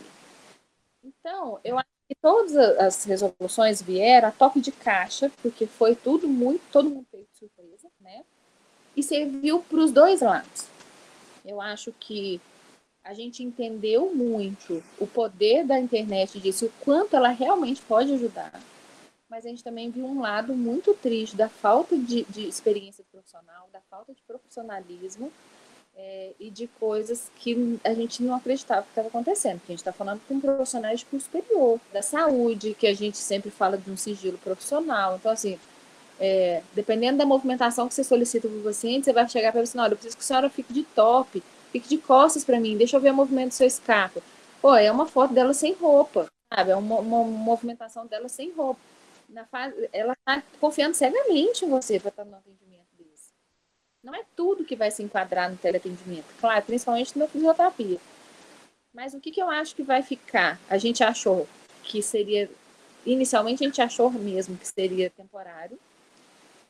Então, eu acho que todas as resoluções vieram a toque de caixa, porque foi tudo muito, todo mundo fez surpresa, né? E serviu para os dois lados. Eu acho que a gente entendeu muito o poder da internet disso, o quanto ela realmente pode ajudar. Mas a gente também viu um lado muito triste da falta de, de experiência profissional, da falta de profissionalismo é, e de coisas que a gente não acreditava que estava acontecendo. Porque a gente está falando com profissionais de curso superior, da saúde, que a gente sempre fala de um sigilo profissional. Então, assim, é, dependendo da movimentação que você solicita para o paciente, você vai chegar para ele assim, olha, eu preciso que a senhora fique de top, fique de costas para mim, deixa eu ver o movimento do seu escapo. Pô, é uma foto dela sem roupa, sabe? É uma, uma movimentação dela sem roupa. Na fase, ela está confiando cegamente em você para estar no atendimento. Não é tudo que vai se enquadrar no teleatendimento, claro, principalmente na fisioterapia. Mas o que, que eu acho que vai ficar? A gente achou que seria. Inicialmente a gente achou mesmo que seria temporário,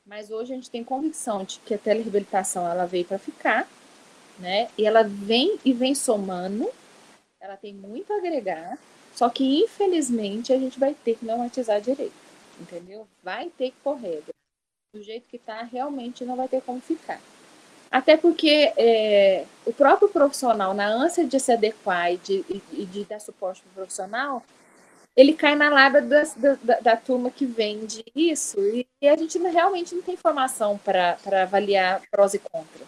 mas hoje a gente tem convicção de que a telereabilitação ela veio para ficar né? E ela vem e vem somando, ela tem muito a agregar, só que infelizmente a gente vai ter que normatizar direito, entendeu? Vai ter que correr. Do jeito que está, realmente não vai ter como ficar. Até porque é, o próprio profissional, na ânsia de se adequar e de, e de dar suporte para o profissional, ele cai na lábia da, da, da, turma que vende isso e, a gente realmente não tem informação para avaliar prós e contras.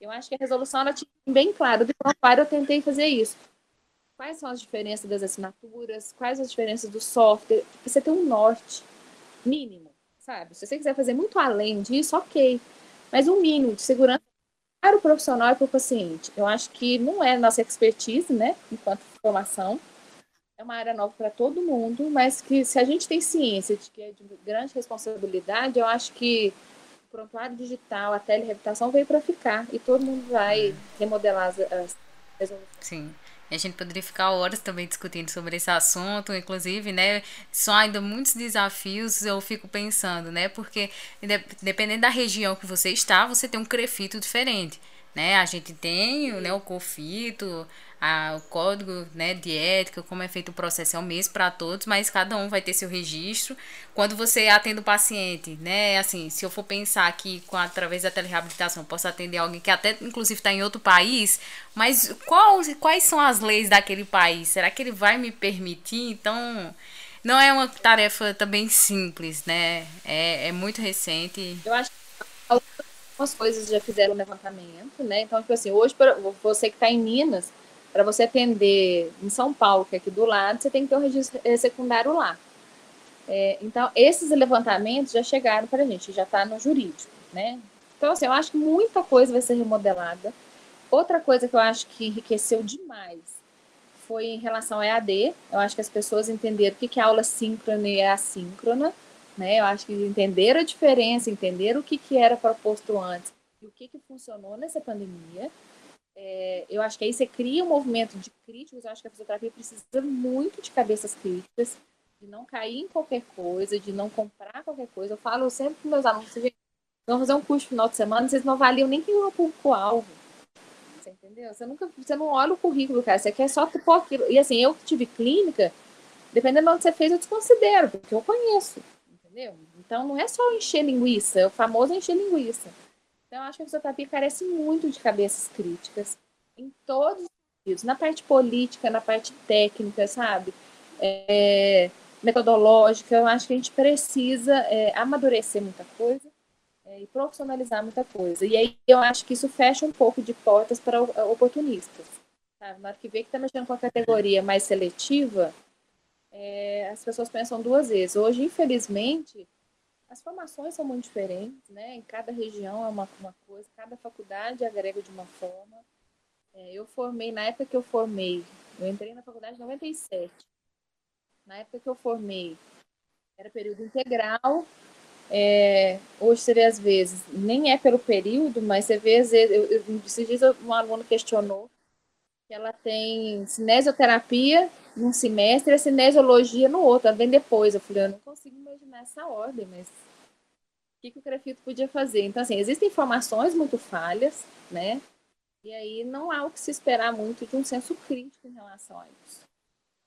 Eu acho que a resolução ela tinha bem claro. Do prontuário eu tentei fazer isso. Quais são as diferenças das assinaturas? Quais as diferenças do software? Você tem um norte mínimo, sabe? Se você quiser fazer muito além disso, ok. Mas um mínimo de segurança para o profissional e para o paciente. Eu acho que não é nossa expertise, né? Enquanto formação. É uma área nova para todo mundo, mas que se a gente tem ciência de que é de grande responsabilidade, eu acho que prontuário digital, a telereabilitação veio para ficar e todo mundo vai uhum. remodelar as, as resoluções. Sim. A gente poderia ficar horas também discutindo sobre esse assunto, inclusive, né? São ainda muitos desafios, eu fico pensando, né? Porque dependendo da região que você está, você tem um crefito diferente. Né? A gente tem né, o COFITO, a, o código né, de ética, como é feito o processo é o mesmo para todos, mas cada um vai ter seu registro. Quando você atende o paciente, né? Assim, se eu for pensar que com, através da telereabilitação eu posso atender alguém que até inclusive está em outro país, mas qual, quais são as leis daquele país? Será que ele vai me permitir? Então, não é uma tarefa também simples, né? É, é muito recente. Eu acho que algumas coisas já fizeram levantamento, né? Então, tipo assim, hoje, você que está em Minas, para você atender em São Paulo, que é aqui do lado, você tem que ter um registro eh, secundário lá. É, então, esses levantamentos já chegaram para a gente, já está no jurídico, né? Então, assim, eu acho que muita coisa vai ser remodelada. Outra coisa que eu acho que enriqueceu demais foi em relação ao EAD. Eu acho que as pessoas entenderam o que é aula síncrona e assíncrona, né? Eu acho que entenderam a diferença, entenderam o que, que era proposto antes e o que, que funcionou nessa pandemia. É, eu acho que aí você cria um movimento de críticos. Eu acho que a fisioterapia precisa muito de cabeças críticas, de não cair em qualquer coisa, de não comprar qualquer coisa. Eu falo sempre para meus alunos: vocês vão fazer um curso no final de semana, vocês não avaliam nem quem é o público-alvo. Você entendeu? Você, nunca, você não olha o currículo, cara. Você quer só pôr aquilo. E assim, eu que tive clínica, dependendo de onde você fez, eu desconsidero, porque eu conheço. Entendeu? Então não é só encher linguiça, é o famoso encher linguiça. Então, acho que a fisioterapia carece muito de cabeças críticas em todos os sentidos, na parte política, na parte técnica, sabe? É, metodológica, eu acho que a gente precisa é, amadurecer muita coisa é, e profissionalizar muita coisa. E aí eu acho que isso fecha um pouco de portas para oportunistas. Sabe? Na hora que vê que está mexendo com a categoria mais seletiva, é, as pessoas pensam duas vezes. Hoje, infelizmente, as formações são muito diferentes, né? Em cada região é uma, uma coisa, cada faculdade agrega de uma forma. É, eu formei, na época que eu formei, eu entrei na faculdade em 97. Na época que eu formei, era período integral. É, hoje você vê às vezes, nem é pelo período, mas você vê às vezes, eu, eu, esses dias um aluno questionou que ela tem cinesioterapia num semestre e a cinesiologia no outro, ela vem depois. Eu falei, eu não consigo imaginar essa ordem, mas que, que o grafito podia fazer. Então, assim, existem informações muito falhas, né? E aí não há o que se esperar muito de um senso crítico em relação a isso.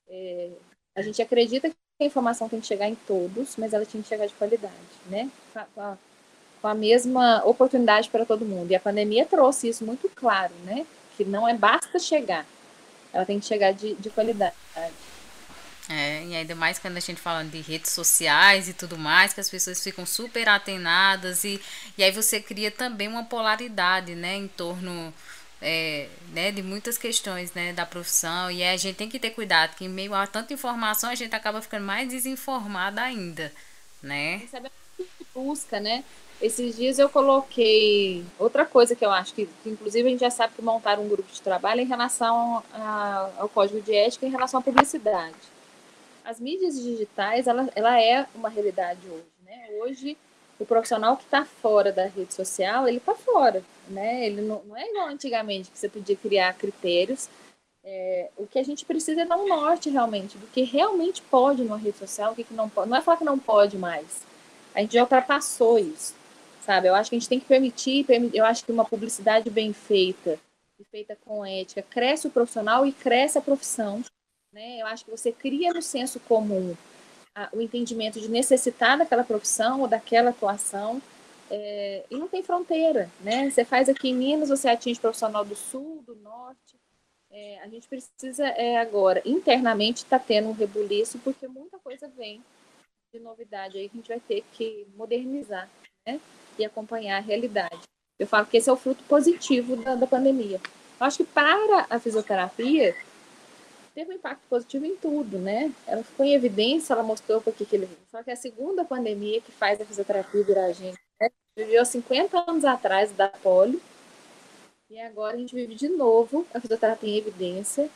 É, a gente acredita que a informação tem que chegar em todos, mas ela tem que chegar de qualidade, né? Com a, com a mesma oportunidade para todo mundo. E a pandemia trouxe isso muito claro, né? Que não é basta chegar, ela tem que chegar de, de qualidade. É, e ainda mais quando a gente falando de redes sociais e tudo mais, que as pessoas ficam super atenadas e, e aí você cria também uma polaridade, né, em torno é, né, de muitas questões, né, da profissão e a gente tem que ter cuidado, que em meio a tanta informação a gente acaba ficando mais desinformada ainda, né? Saber o que busca, né? Esses dias eu coloquei outra coisa que eu acho que, que, inclusive, a gente já sabe que montaram um grupo de trabalho em relação a, ao código de ética em relação à publicidade as mídias digitais, ela, ela é uma realidade hoje, né? Hoje, o profissional que está fora da rede social, ele está fora, né? Ele não, não, é igual antigamente, que você podia criar critérios. É, o que a gente precisa é dar um norte, realmente, do que realmente pode numa rede social, o que, que não pode. Não é falar que não pode mais. A gente já ultrapassou isso, sabe? Eu acho que a gente tem que permitir, eu acho que uma publicidade bem feita, feita com ética, cresce o profissional e cresce a profissão, né? Eu acho que você cria no senso comum a, o entendimento de necessitar daquela profissão ou daquela atuação é, e não tem fronteira, né? Você faz aqui em Minas, você atinge profissional do sul, do norte. É, a gente precisa é, agora, internamente, está tendo um rebuliço, porque muita coisa vem de novidade aí que a gente vai ter que modernizar né? E acompanhar a realidade. Eu falo que esse é o fruto positivo da, da pandemia. Eu acho que para a fisioterapia, teve um impacto positivo em tudo, né? Ela ficou em evidência, ela mostrou por que ele Só que a segunda pandemia que faz a fisioterapia virar a gente. Né? Viveu 50 anos atrás da polio, e agora a gente vive de novo a fisioterapia em evidência,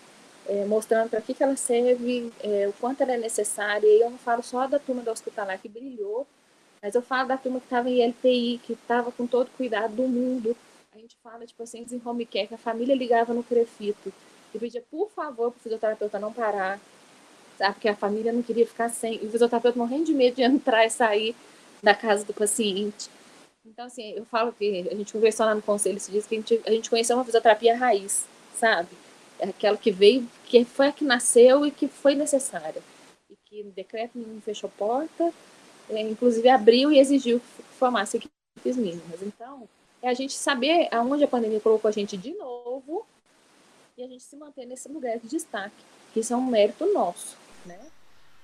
é, mostrando para que, que ela serve, é, o quanto ela é necessária. E eu não falo só da turma do hospitalar que brilhou, mas eu falo da turma que estava em LPI, que estava com todo o cuidado do mundo. A gente fala de pacientes em home care, que a família ligava no crefito e pedia, por favor, para o fisioterapeuta não parar, sabe? Porque a família não queria ficar sem. E o fisioterapeuta morrendo de medo de entrar e sair da casa do paciente. Então, assim, eu falo que a gente conversou lá no conselho, se diz que a gente, a gente conheceu uma fisioterapia raiz, sabe? É aquela que veio, que foi a que nasceu e que foi necessária. E que o decreto não fechou porta, inclusive abriu e exigiu que formasse equipes mínimas. Então, é a gente saber aonde a pandemia colocou a gente de novo e a gente se manter nesse lugar de destaque, que isso é um mérito nosso, né?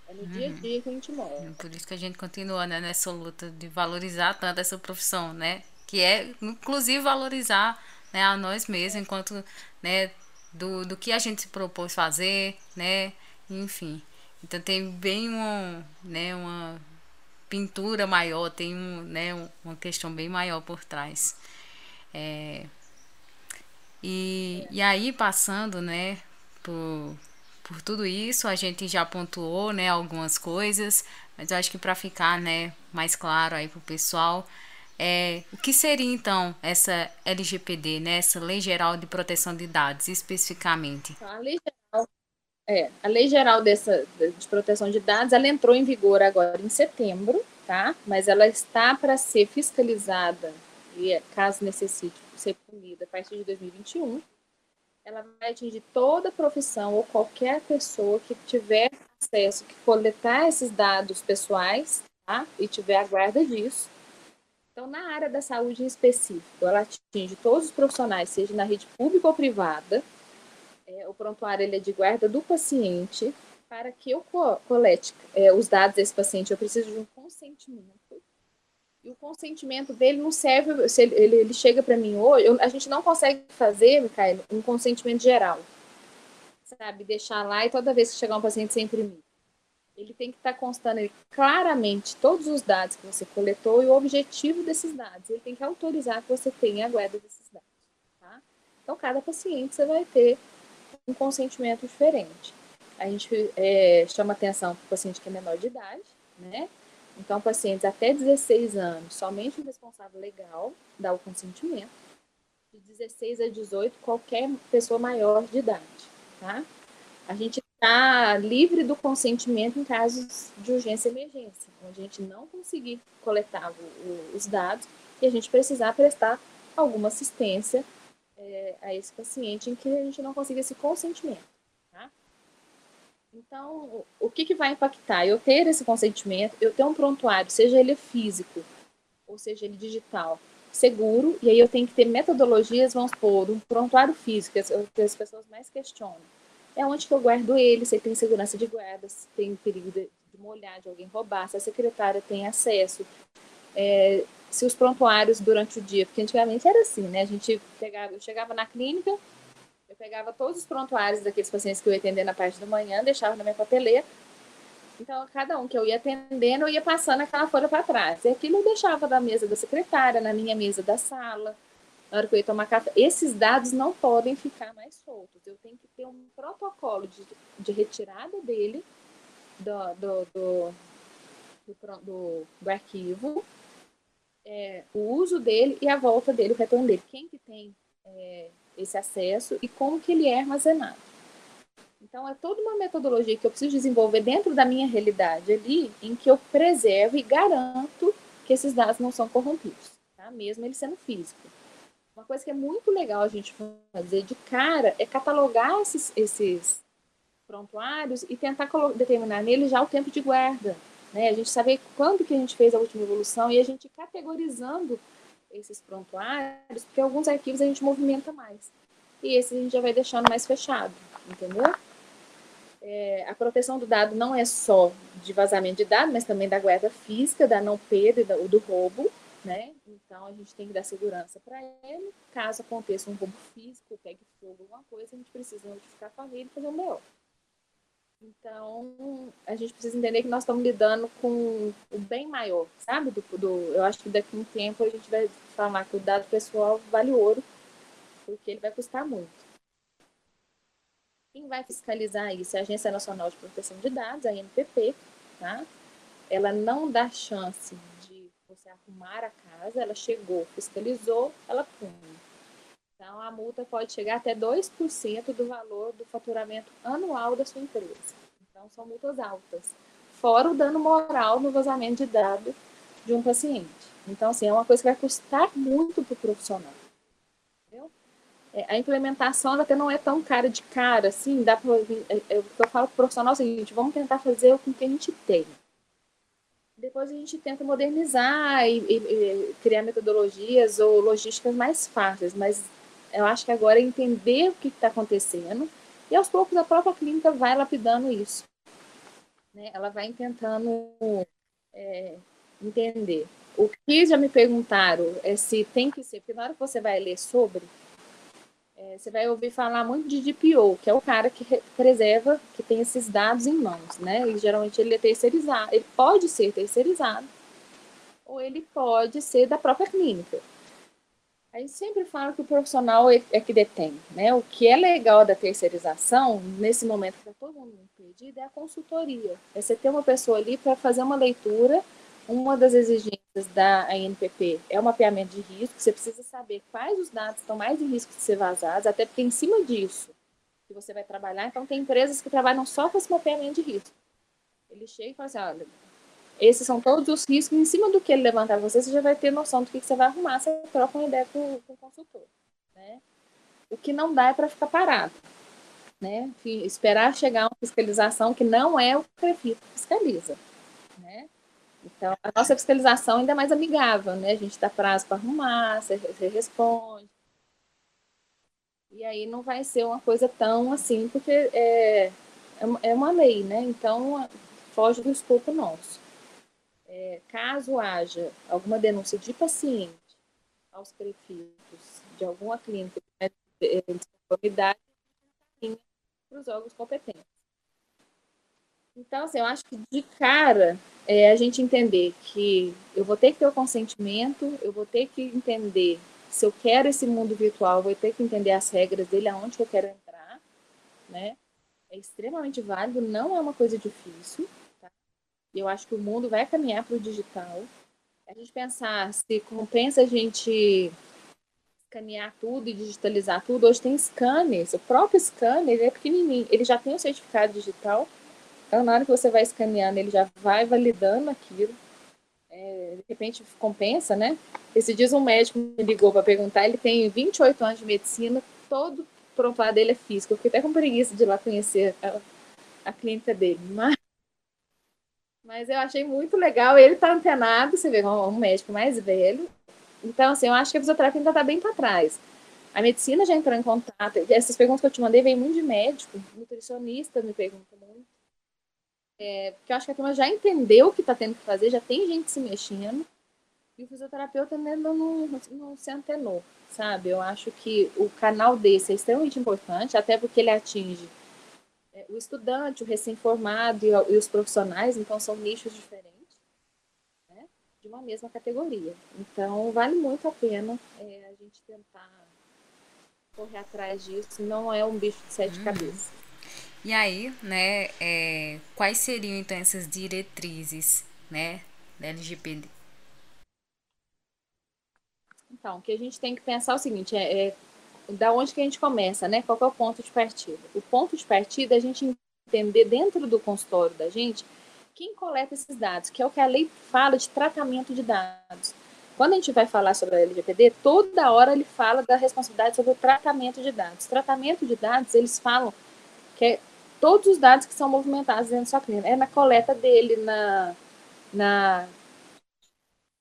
É no dia a uhum. dia que a gente mora. Por isso que a gente continua né, nessa luta de valorizar tanto essa profissão, né? Que é, inclusive, valorizar né, a nós mesmos enquanto, né, do, do que a gente se propôs fazer, né? Enfim. Então tem bem uma, né, uma pintura maior, tem um, né, uma questão bem maior por trás. É, e, e aí passando, né, por, por tudo isso, a gente já pontuou, né, algumas coisas, mas eu acho que para ficar, né, mais claro aí pro pessoal, é, o que seria então essa LGPD, né, essa Lei Geral de Proteção de Dados, especificamente? A Lei Geral, é, a Lei Geral dessa, de Proteção de Dados, ela entrou em vigor agora em setembro, tá? Mas ela está para ser fiscalizada e, caso necessite ser punida, a partir de 2021 ela vai atingir toda profissão ou qualquer pessoa que tiver acesso, que coletar esses dados pessoais, tá? E tiver a guarda disso. Então, na área da saúde em específico, ela atinge todos os profissionais, seja na rede pública ou privada. É, o prontuário ele é de guarda do paciente. Para que eu colete é, os dados desse paciente, eu preciso de um consentimento e o consentimento dele não serve. Se ele, ele, ele chega para mim hoje, eu, a gente não consegue fazer, Micaela, um consentimento geral. Sabe? Deixar lá e toda vez que chegar um paciente sem imprimir. Ele tem que estar tá constando claramente todos os dados que você coletou e o objetivo desses dados. Ele tem que autorizar que você tenha a guarda desses dados. Tá? Então, cada paciente você vai ter um consentimento diferente. A gente é, chama atenção para o paciente que é menor de idade, né? Então, pacientes até 16 anos, somente o responsável legal dá o consentimento. De 16 a 18, qualquer pessoa maior de idade, tá? A gente está livre do consentimento em casos de urgência e emergência, onde a gente não conseguir coletar o, o, os dados e a gente precisar prestar alguma assistência é, a esse paciente em que a gente não consiga esse consentimento. Então, o que, que vai impactar? Eu ter esse consentimento, eu ter um prontuário, seja ele físico ou seja ele digital, seguro, e aí eu tenho que ter metodologias, vamos supor, um prontuário físico, que as pessoas mais questionam. É onde que eu guardo ele, se ele tem segurança de guarda, se tem perigo de, de molhar, de alguém roubar, se a secretária tem acesso, é, se os prontuários durante o dia, porque antigamente era assim, né? A gente pegava, eu chegava na clínica, eu pegava todos os prontuários daqueles pacientes que eu ia atender na parte da manhã, deixava na minha papeleira. Então, cada um que eu ia atendendo, eu ia passando aquela folha para trás. E aquilo eu deixava da mesa da secretária, na minha mesa da sala, na hora que eu ia tomar café. Esses dados não podem ficar mais soltos. Eu tenho que ter um protocolo de, de retirada dele do, do, do, do, do arquivo, é, o uso dele e a volta dele, o retorno dele. Quem que tem é, esse acesso e como que ele é armazenado. Então, é toda uma metodologia que eu preciso desenvolver dentro da minha realidade ali, em que eu preservo e garanto que esses dados não são corrompidos, tá? mesmo ele sendo físico. Uma coisa que é muito legal a gente fazer de cara é catalogar esses, esses prontuários e tentar determinar nele já o tempo de guarda. Né? A gente saber quando que a gente fez a última evolução e a gente categorizando esses prontuários, porque alguns arquivos a gente movimenta mais. E esses a gente já vai deixando mais fechado, entendeu? É, a proteção do dado não é só de vazamento de dados, mas também da guarda física, da não perda e do roubo, né? Então a gente tem que dar segurança para ele. Caso aconteça um roubo físico, pegue fogo, alguma coisa, a gente precisa notificar a família e fazer um BO. Então, a gente precisa entender que nós estamos lidando com o bem maior, sabe? Do, do, eu acho que daqui a um tempo a gente vai falar que o dado pessoal vale ouro, porque ele vai custar muito. Quem vai fiscalizar isso é a Agência Nacional de Proteção de Dados, a ANPP, tá? Ela não dá chance de você arrumar a casa, ela chegou, fiscalizou, ela pune. Então, a multa pode chegar até 2% do valor do faturamento anual da sua empresa. Então, são multas altas. Fora o dano moral no vazamento de dados de um paciente. Então, assim, é uma coisa que vai custar muito para o profissional. Entendeu? É, a implementação até não é tão cara de cara, assim, dá para. É, é, que eu falo para o profissional é o seguinte: vamos tentar fazer com o que a gente tem. Depois a gente tenta modernizar e, e, e criar metodologias ou logísticas mais fáceis, mas eu acho que agora é entender o que está acontecendo e aos poucos a própria clínica vai lapidando isso. Né? Ela vai tentando é, entender. O que já me perguntaram é se tem que ser, porque na hora que você vai ler sobre, é, você vai ouvir falar muito de DPO, que é o cara que preserva, que tem esses dados em mãos, né? E geralmente ele é terceirizado, ele pode ser terceirizado, ou ele pode ser da própria clínica. Aí sempre falo que o profissional é, é que detém, né? O que é legal da terceirização, nesse momento que está todo mundo perdido, é a consultoria. É você ter uma pessoa ali para fazer uma leitura. Uma das exigências da ANPP é o mapeamento de risco. Você precisa saber quais os dados estão mais em risco de ser vazados, até porque em cima disso que você vai trabalhar. Então, tem empresas que trabalham só com esse mapeamento de risco. Ele chega e fala assim, olha, esses são todos os riscos. Em cima do que ele levantar você, você já vai ter noção do que, você vai arrumar. Você troca uma ideia com, com o consultor. Né? O que não dá é para ficar parado. Né? Esperar chegar uma fiscalização que não é o que fiscaliza. Né? Então, a nossa fiscalização ainda é mais amigável. Né? A gente dá prazo para arrumar, você, você responde. E aí não vai ser uma coisa tão assim, porque é, é, é uma lei, né? Então, foge do escopo nosso é, caso haja alguma denúncia de paciente aos prefeitos de alguma clínica de conformidade, para os órgãos competentes. Então, assim, eu acho que de cara é a gente entender que eu vou ter que ter o consentimento, eu vou ter que entender se eu quero esse mundo virtual, eu vou ter que entender as regras dele, aonde eu quero entrar, né? É extremamente válido, não é uma coisa difícil. E eu acho que o mundo vai caminhar para o digital. A gente pensar se compensa a gente escanear tudo e digitalizar tudo. Hoje tem scanners, o próprio scanner é pequenininho, ele já tem o certificado digital. Então, na hora que você vai escaneando, ele já vai validando aquilo. É, de repente, compensa, né? Esse dias um médico me ligou para perguntar, ele tem 28 anos de medicina, todo prontuário dele é físico. Eu fiquei até com preguiça de ir lá conhecer a, a clínica dele. Mas mas eu achei muito legal. Ele tá antenado, você vê, um médico mais velho. Então, assim, eu acho que a fisioterapia ainda tá bem para trás. A medicina já entrou em contato. Essas perguntas que eu te mandei vêm muito de médico, nutricionista me pergunta muito. É, porque eu acho que a turma já entendeu o que está tendo que fazer, já tem gente se mexendo. E o fisioterapeuta ainda não, não, se antenou, sabe? Eu acho que o canal desse é extremamente importante, até porque ele atinge o estudante, o recém-formado e, e, os profissionais, então são nichos diferentes né, de uma mesma categoria. Então vale muito a pena é, a gente tentar correr atrás disso, não é um bicho de sete hum. cabeças. E aí, né, é, quais seriam então essas diretrizes, né, da LGPD? Então, o que a gente tem que pensar é o seguinte, é, é da onde que a gente começa, né? Qual é o ponto de partida? O ponto de partida é a gente entender dentro do consultório da gente quem coleta esses dados, que é o que a lei fala de tratamento de dados. Quando a gente vai falar sobre a LGPD, toda hora ele fala da responsabilidade sobre o tratamento de dados. Tratamento de dados, eles falam que é todos os dados que são movimentados dentro da sua clínica. É na coleta dele, na, na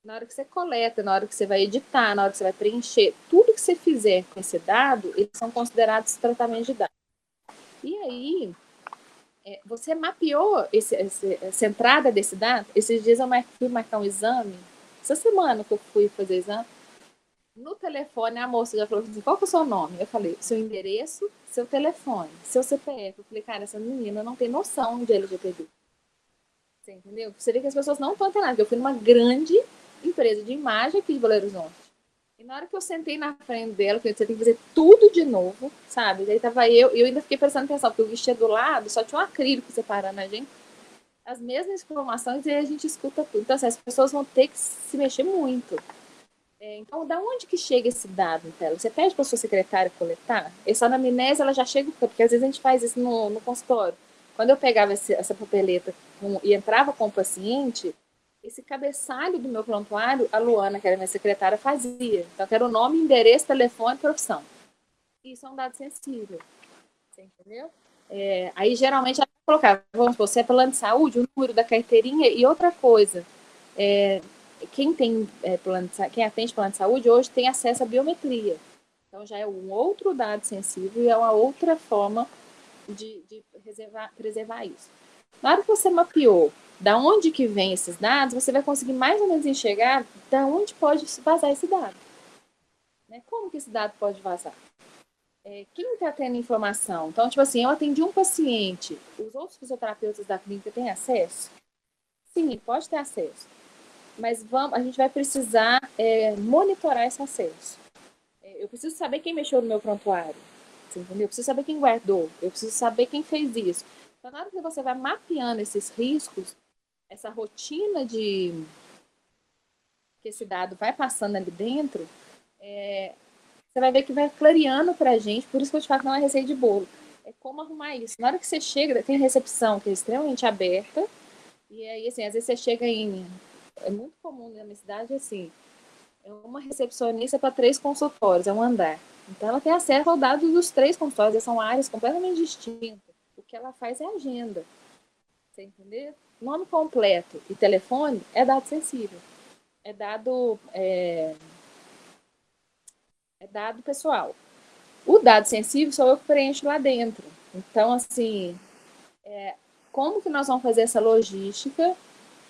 na hora que você coleta, na hora que você vai editar, na hora que você vai preencher, tudo que você fizer com esse dado, eles são considerados tratamento de dados. E aí, é, você mapeou esse, esse, essa entrada desse dado? Esses dias eu fui marcar um exame, essa semana que eu fui fazer exame, no telefone a moça já falou assim, qual que é o seu nome? Eu falei, seu endereço, seu telefone, seu CPF. Eu falei, cara, essa menina não tem noção de LGPD. Você entendeu? Você vê que as pessoas não estão entendendo. Eu fui numa grande empresa de imagem aqui de Belo Horizonte. E na hora que eu sentei na frente dela, que você tem que fazer tudo de novo, sabe? Daí tava eu, e eu ainda fiquei prestando atenção, porque o vestido do lado só tinha um acrílico separando a gente. As mesmas informações e a gente escuta tudo. Então, assim, as pessoas vão ter que se mexer muito. É, então, da onde que chega esse dado, tela? Você pede para sua secretária coletar? Essa anamnese, ela já chega, porque às vezes a gente faz isso no, no consultório. Quando eu pegava esse, essa papeleta com, e entrava com o paciente, esse cabeçalho do meu prontuário, a Luana, que era minha secretária, fazia. Então, era o nome, endereço, telefone, profissão. Isso é um dado sensível. Você entendeu? É, aí, geralmente, ela colocava, vamos supor, é plano de saúde, o número da carteirinha e outra coisa. É, quem tem é, plano de, quem atende plano de saúde hoje tem acesso à biometria. Então já é um outro dado sensível e é uma outra forma de, de preservar, preservar isso. Na hora que você mapeou da onde que vem esses dados, você vai conseguir mais ou menos enxergar da onde pode vazar esse dado. Né? Como que esse dado pode vazar? É, quem está tendo informação? Então, tipo assim, eu atendi um paciente, os outros fisioterapeutas da clínica têm acesso? Sim, pode ter acesso mas vamos, a gente vai precisar é, monitorar esse acesso. É, eu preciso saber quem mexeu no meu prontuário, entendeu? Eu preciso saber quem guardou, eu preciso saber quem fez isso. Então, na hora que você vai mapeando esses riscos, essa rotina de que esse dado vai passando ali dentro, é, você vai ver que vai clareando para a gente, por isso que eu te falo que não é receita de bolo. É como arrumar isso. Na hora que você chega, tem a recepção que é extremamente aberta, e aí, assim, às vezes você chega em é muito comum na minha cidade assim. É uma recepcionista para três consultórios, é um andar. Então ela tem acesso ao dado dos três consultórios, são áreas completamente distintas. O que ela faz é agenda. Você entendeu? Nome completo e telefone é dado sensível. É dado é, é dado pessoal. O dado sensível sou eu que preencho lá dentro. Então, assim, é, como que nós vamos fazer essa logística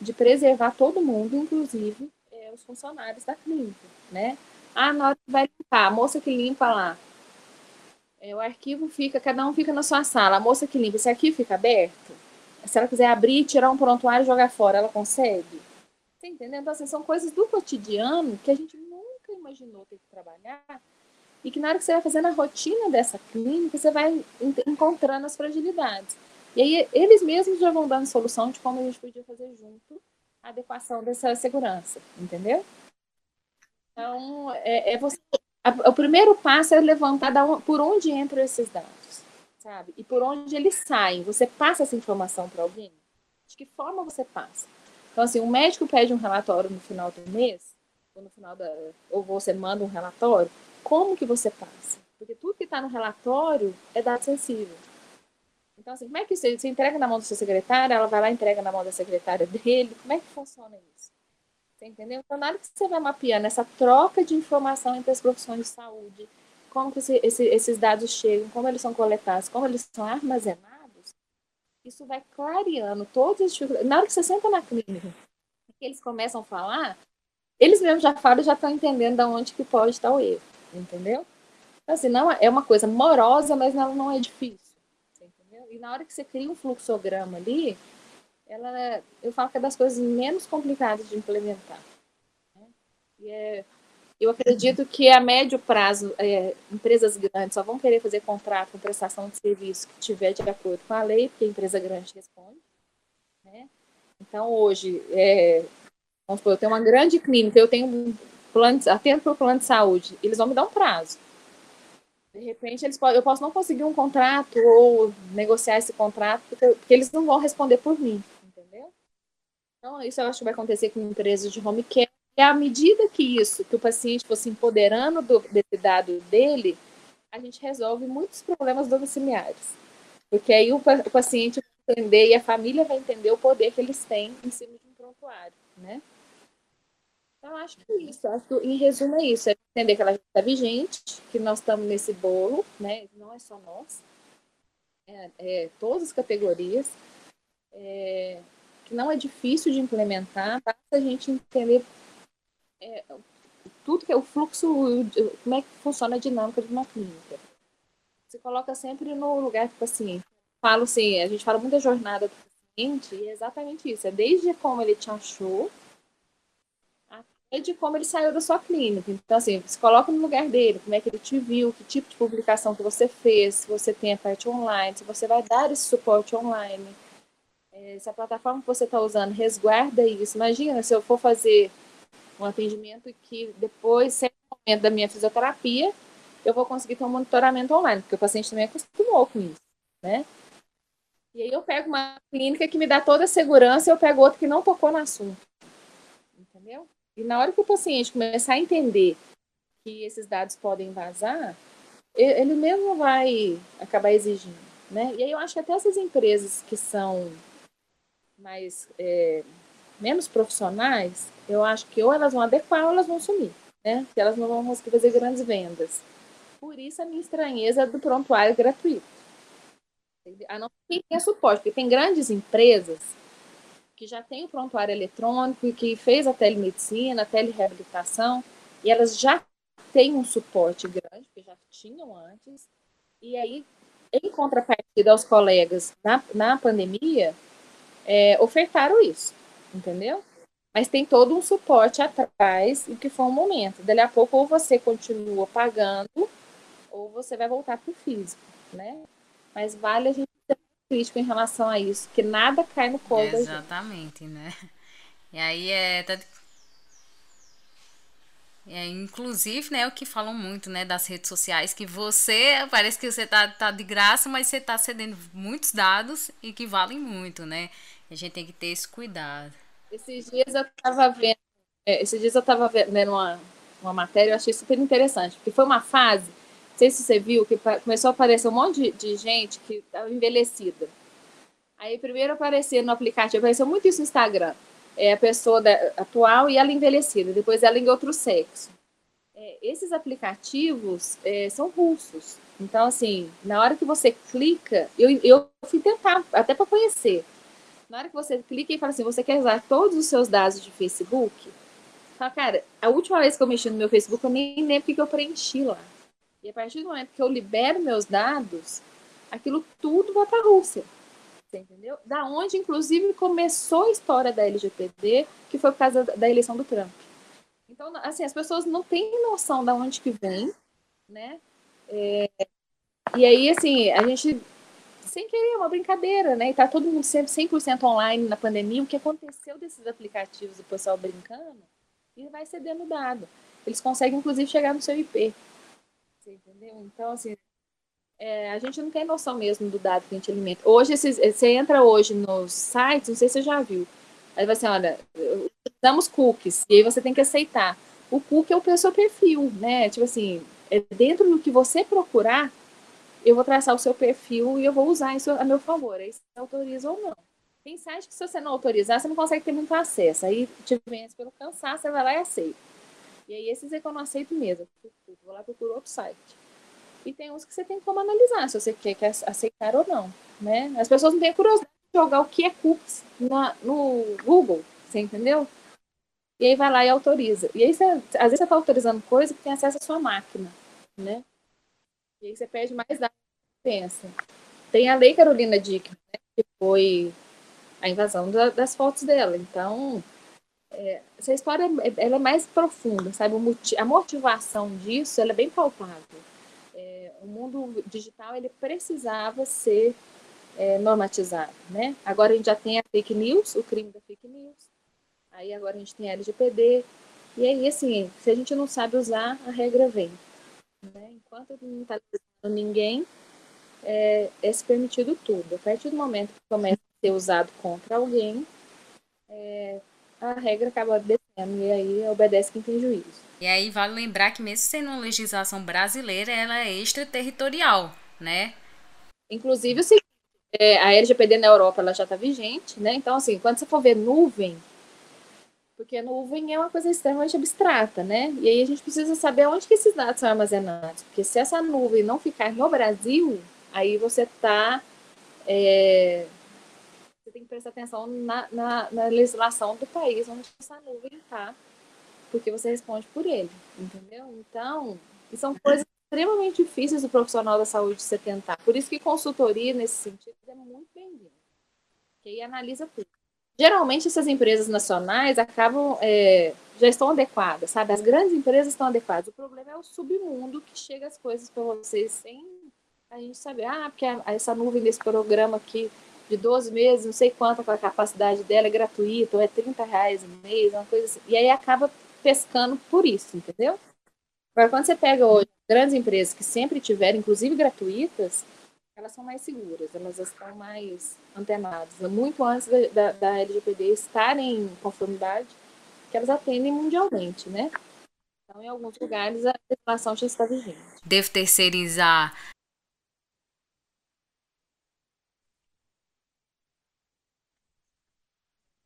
de preservar todo mundo, inclusive é, os funcionários da clínica, né? Ah, na hora que vai limpar, a moça que limpa lá, é, o arquivo fica, cada um fica na sua sala, a moça que limpa, esse arquivo fica aberto? Se ela quiser abrir, tirar um prontuário e jogar fora, ela consegue? Você entendeu? Então, assim, são coisas do cotidiano que a gente nunca imaginou ter que trabalhar e que na hora que você vai fazendo a rotina dessa clínica, você vai encontrando as fragilidades. E aí eles mesmos já vão dando solução de como a gente podia fazer junto a adequação dessa segurança, entendeu? Então, é, é você, a, o primeiro passo é levantar da, por onde entram esses dados, sabe? E por onde eles saem. Você passa essa informação para alguém? De que forma você passa? Então, assim, um médico pede um relatório no final do mês, ou no final da, ou você manda um relatório, como que você passa? Porque tudo que está no relatório é dado sensível. Então, assim, como é que você, você entrega na mão do seu secretário, ela vai lá e entrega na mão da secretária dele? Como é que funciona isso? Você entendeu? Então, na hora que você vai mapeando essa troca de informação entre as profissões de saúde, como que esse, esse, esses dados chegam, como eles são coletados, como eles são armazenados, isso vai clareando todas as dificuldades. Na hora que você senta na clínica, que eles começam a falar, eles mesmos já falam já estão entendendo de onde que pode estar o erro, entendeu? Então, assim, não é, é uma coisa morosa, mas ela não é difícil. E na hora que você cria um fluxograma ali, ela, eu falo que é das coisas menos complicadas de implementar. Né? E é, eu acredito que a médio prazo, é, empresas grandes só vão querer fazer contrato com prestação de serviço que tiver de acordo com a lei, porque a empresa grande responde. Né? Então, hoje, é, vamos supor, eu tenho uma grande clínica, eu tenho plano, atendo para o plano de saúde, eles vão me dar um prazo. De repente, eles podem, eu posso não conseguir um contrato ou negociar esse contrato, porque, porque eles não vão responder por mim, entendeu? Então, isso eu acho que vai acontecer com empresas de home care. E à medida que isso, que o paciente fosse empoderando do, desse dado dele, a gente resolve muitos problemas domiciliares. Porque aí o, o paciente vai entender e a família vai entender o poder que eles têm em cima de um prontuário, né? Então, acho que é isso. Acho que, em resumo, é isso. É entender que ela está vigente, que nós estamos nesse bolo, né? Não é só nós. É, é todas as categorias. É, que não é difícil de implementar, basta a gente entender é, tudo que é o fluxo, como é que funciona a dinâmica de uma clínica. Se coloca sempre no lugar do paciente. Falo assim, a gente fala muito da jornada do paciente, e é exatamente isso. É desde como ele te achou, é de como ele saiu da sua clínica. Então, assim, se coloca no lugar dele, como é que ele te viu, que tipo de publicação que você fez, se você tem a parte online, se você vai dar esse suporte online. É, se a plataforma que você está usando resguarda isso. Imagina se eu for fazer um atendimento que depois, sem o momento da minha fisioterapia, eu vou conseguir ter um monitoramento online, porque o paciente também acostumou com isso, né? E aí eu pego uma clínica que me dá toda a segurança e eu pego outra que não tocou no assunto. Entendeu? E na hora que o paciente começar a entender que esses dados podem vazar, ele mesmo vai acabar exigindo, né? E aí eu acho que até essas empresas que são mais é, menos profissionais, eu acho que ou elas vão adequar ou elas vão sumir, né? Que elas não vão conseguir fazer grandes vendas. Por isso a minha estranheza do prontuário gratuito. A não ser que tenha suporte, porque tem grandes empresas que já têm o prontuário eletrônico e que fez a telemedicina, a telereabilitação, e elas já têm um suporte grande, que já tinham antes, e aí, em contrapartida aos colegas na, na pandemia, é, ofertaram isso, entendeu? Mas tem todo um suporte atrás, e que foi um momento. Dali a pouco, ou você continua pagando, ou você vai voltar para o físico, né? Mas vale a gente crítico em relação a isso, que nada cai no colo Exatamente, né? E aí é, é. Inclusive, né, o que falam muito, né, das redes sociais, que você, parece que você tá, tá de graça, mas você tá cedendo muitos dados e que valem muito, né? A gente tem que ter esse cuidado. Esses dias eu tava vendo, é, esses dias eu tava vendo uma, uma matéria, eu achei super interessante, porque foi uma fase não sei se você viu que começou a aparecer um monte de, de gente que estava envelhecida. Aí primeiro apareceu no aplicativo, apareceu muito isso no Instagram. É a pessoa da, atual e ela envelhecida, depois ela em outro sexo. É, esses aplicativos é, são russos. Então, assim, na hora que você clica, eu, eu fui tentar, até para conhecer. Na hora que você clica e fala assim, você quer usar todos os seus dados de Facebook? Fala, cara, a última vez que eu mexi no meu Facebook, eu nem lembro o que eu preenchi lá. E a partir do momento que eu libero meus dados, aquilo tudo vai para a Rússia. Você entendeu? Da onde, inclusive, começou a história da LGPD, que foi por causa da eleição do Trump. Então, assim, as pessoas não têm noção de onde que vem, né? É, e aí, assim, a gente, sem querer, é uma brincadeira, né? E tá todo mundo sempre 100% online na pandemia. O que aconteceu desses aplicativos, o pessoal brincando, e vai cedendo dado. Eles conseguem, inclusive, chegar no seu IP. Você entendeu? Então, assim, é, a gente não tem noção mesmo do dado que a gente alimenta. Hoje, esses, você entra hoje nos sites, não sei se você já viu. Aí vai assim, olha, damos cookies, e aí você tem que aceitar. O cookie é o seu perfil, né? Tipo assim, é dentro do que você procurar, eu vou traçar o seu perfil e eu vou usar isso a meu favor. Aí você autoriza ou não. Tem site que se você não autorizar, você não consegue ter muito acesso. Aí te vence pelo cansaço, você vai lá e aceita. E aí esses é que eu não aceito mesmo. Vou lá procurar outro site. E tem uns que você tem como analisar se você quer, quer aceitar ou não. Né? As pessoas não têm curiosidade de jogar o que é cookies na, no Google, você entendeu? E aí vai lá e autoriza. E aí você, às vezes você está autorizando coisa que tem acesso à sua máquina, né? E aí você perde mais dados que pensa. Tem a Lei Carolina Dickman, né, que foi a invasão da, das fotos dela. Então, é, essa história ela é mais profunda, sabe? A motivação disso ela é bem palpável. É, o mundo digital ele precisava ser é, normatizado, né? Agora a gente já tem a fake news, o crime da fake news. Aí agora a gente tem a LGPD. E aí, assim, se a gente não sabe usar, a regra vem. Né? Enquanto não está ninguém, é, é se permitido tudo. A partir do momento que começa a ser usado contra alguém, é, a regra acaba obedecendo, e aí obedece quem tem juízo. E aí vale lembrar que mesmo sendo uma legislação brasileira, ela é extraterritorial, né? Inclusive, assim, é, a LGPD na Europa ela já está vigente, né? Então, assim, quando você for ver nuvem, porque nuvem é uma coisa extremamente abstrata, né? E aí a gente precisa saber onde que esses dados são armazenados. Porque se essa nuvem não ficar no Brasil, aí você está é, você tem que prestar atenção na, na, na legislação do país onde essa nuvem está, porque você responde por ele, entendeu? Então, são coisas extremamente difíceis do profissional da saúde se tentar. Por isso que consultoria, nesse sentido, é muito bem-vinda. Que aí analisa tudo. Geralmente, essas empresas nacionais acabam, é, já estão adequadas, sabe? As grandes empresas estão adequadas. O problema é o submundo que chega as coisas para vocês sem a gente saber. Ah, porque essa nuvem desse programa aqui de 12 meses, não sei quanto a capacidade dela é gratuita, ou é 30 reais no mês, uma coisa assim. E aí acaba pescando por isso, entendeu? Agora, quando você pega hoje grandes empresas que sempre tiveram, inclusive gratuitas, elas são mais seguras, elas estão mais antenadas. Muito antes da, da, LGPD estar em conformidade, que que elas atendem mundialmente, né? Então, em alguns lugares, a legislação já está vigente. Devo terceirizar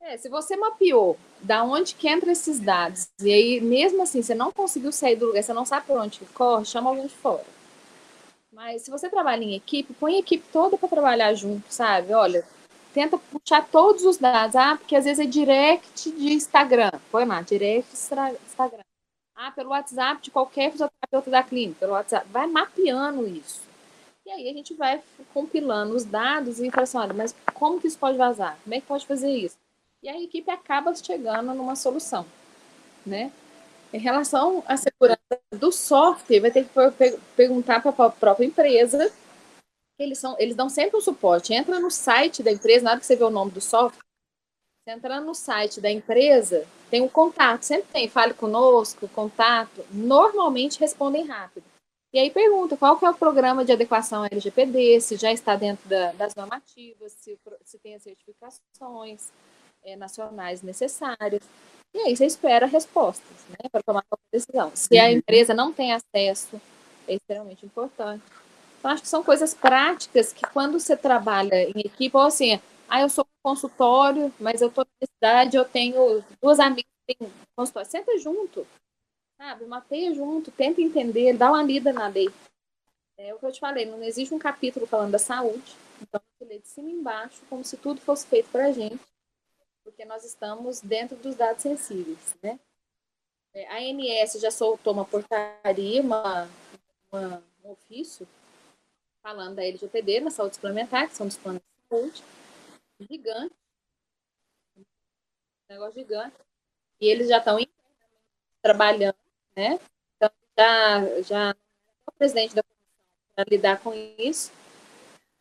É, se você mapeou da onde que entra esses dados, e aí mesmo assim você não conseguiu sair do lugar, você não sabe por onde que corre, chama alguém de fora. Mas se você trabalha em equipe, põe a equipe toda para trabalhar junto, sabe? Olha, tenta puxar todos os dados. Ah, porque às vezes é direct de Instagram. Põe lá, direct Instagram. Ah, pelo WhatsApp de qualquer fisioterapeuta da clínica, pelo WhatsApp. Vai mapeando isso. E aí a gente vai compilando os dados e fala assim, olha, mas como que isso pode vazar? Como é que pode fazer isso? e a equipe acaba chegando numa solução, né? Em relação à segurança do software, vai ter que perguntar para a própria empresa. Eles, são, eles dão sempre um suporte. Entra no site da empresa, na hora que você vê o nome do software, você entra no site da empresa, tem um contato, sempre tem, fale conosco, contato. Normalmente respondem rápido. E aí pergunta qual que é o programa de adequação LGPD, se já está dentro da, das normativas, se, se tem as certificações é, nacionais necessárias. E aí você espera respostas né, para tomar qualquer decisão. Se a uhum. empresa não tem acesso, é extremamente importante. Então, acho que são coisas práticas que quando você trabalha em equipe, ou assim, ah, eu sou consultório, mas eu estou na cidade, eu tenho duas amigas que têm consultório. Senta junto, sabe? Mapeia junto, tenta entender, dá uma lida na lei. É o que eu te falei, não existe um capítulo falando da saúde, então eu lê de cima embaixo, como se tudo fosse feito para a gente porque nós estamos dentro dos dados sensíveis, né? É, a ANS já soltou uma portaria, uma, uma, um ofício, falando da LGPD na saúde suplementar, que são dos planos de saúde, gigante, um negócio gigante, e eles já estão trabalhando, né? Então, já, já o presidente da comissão para lidar com isso,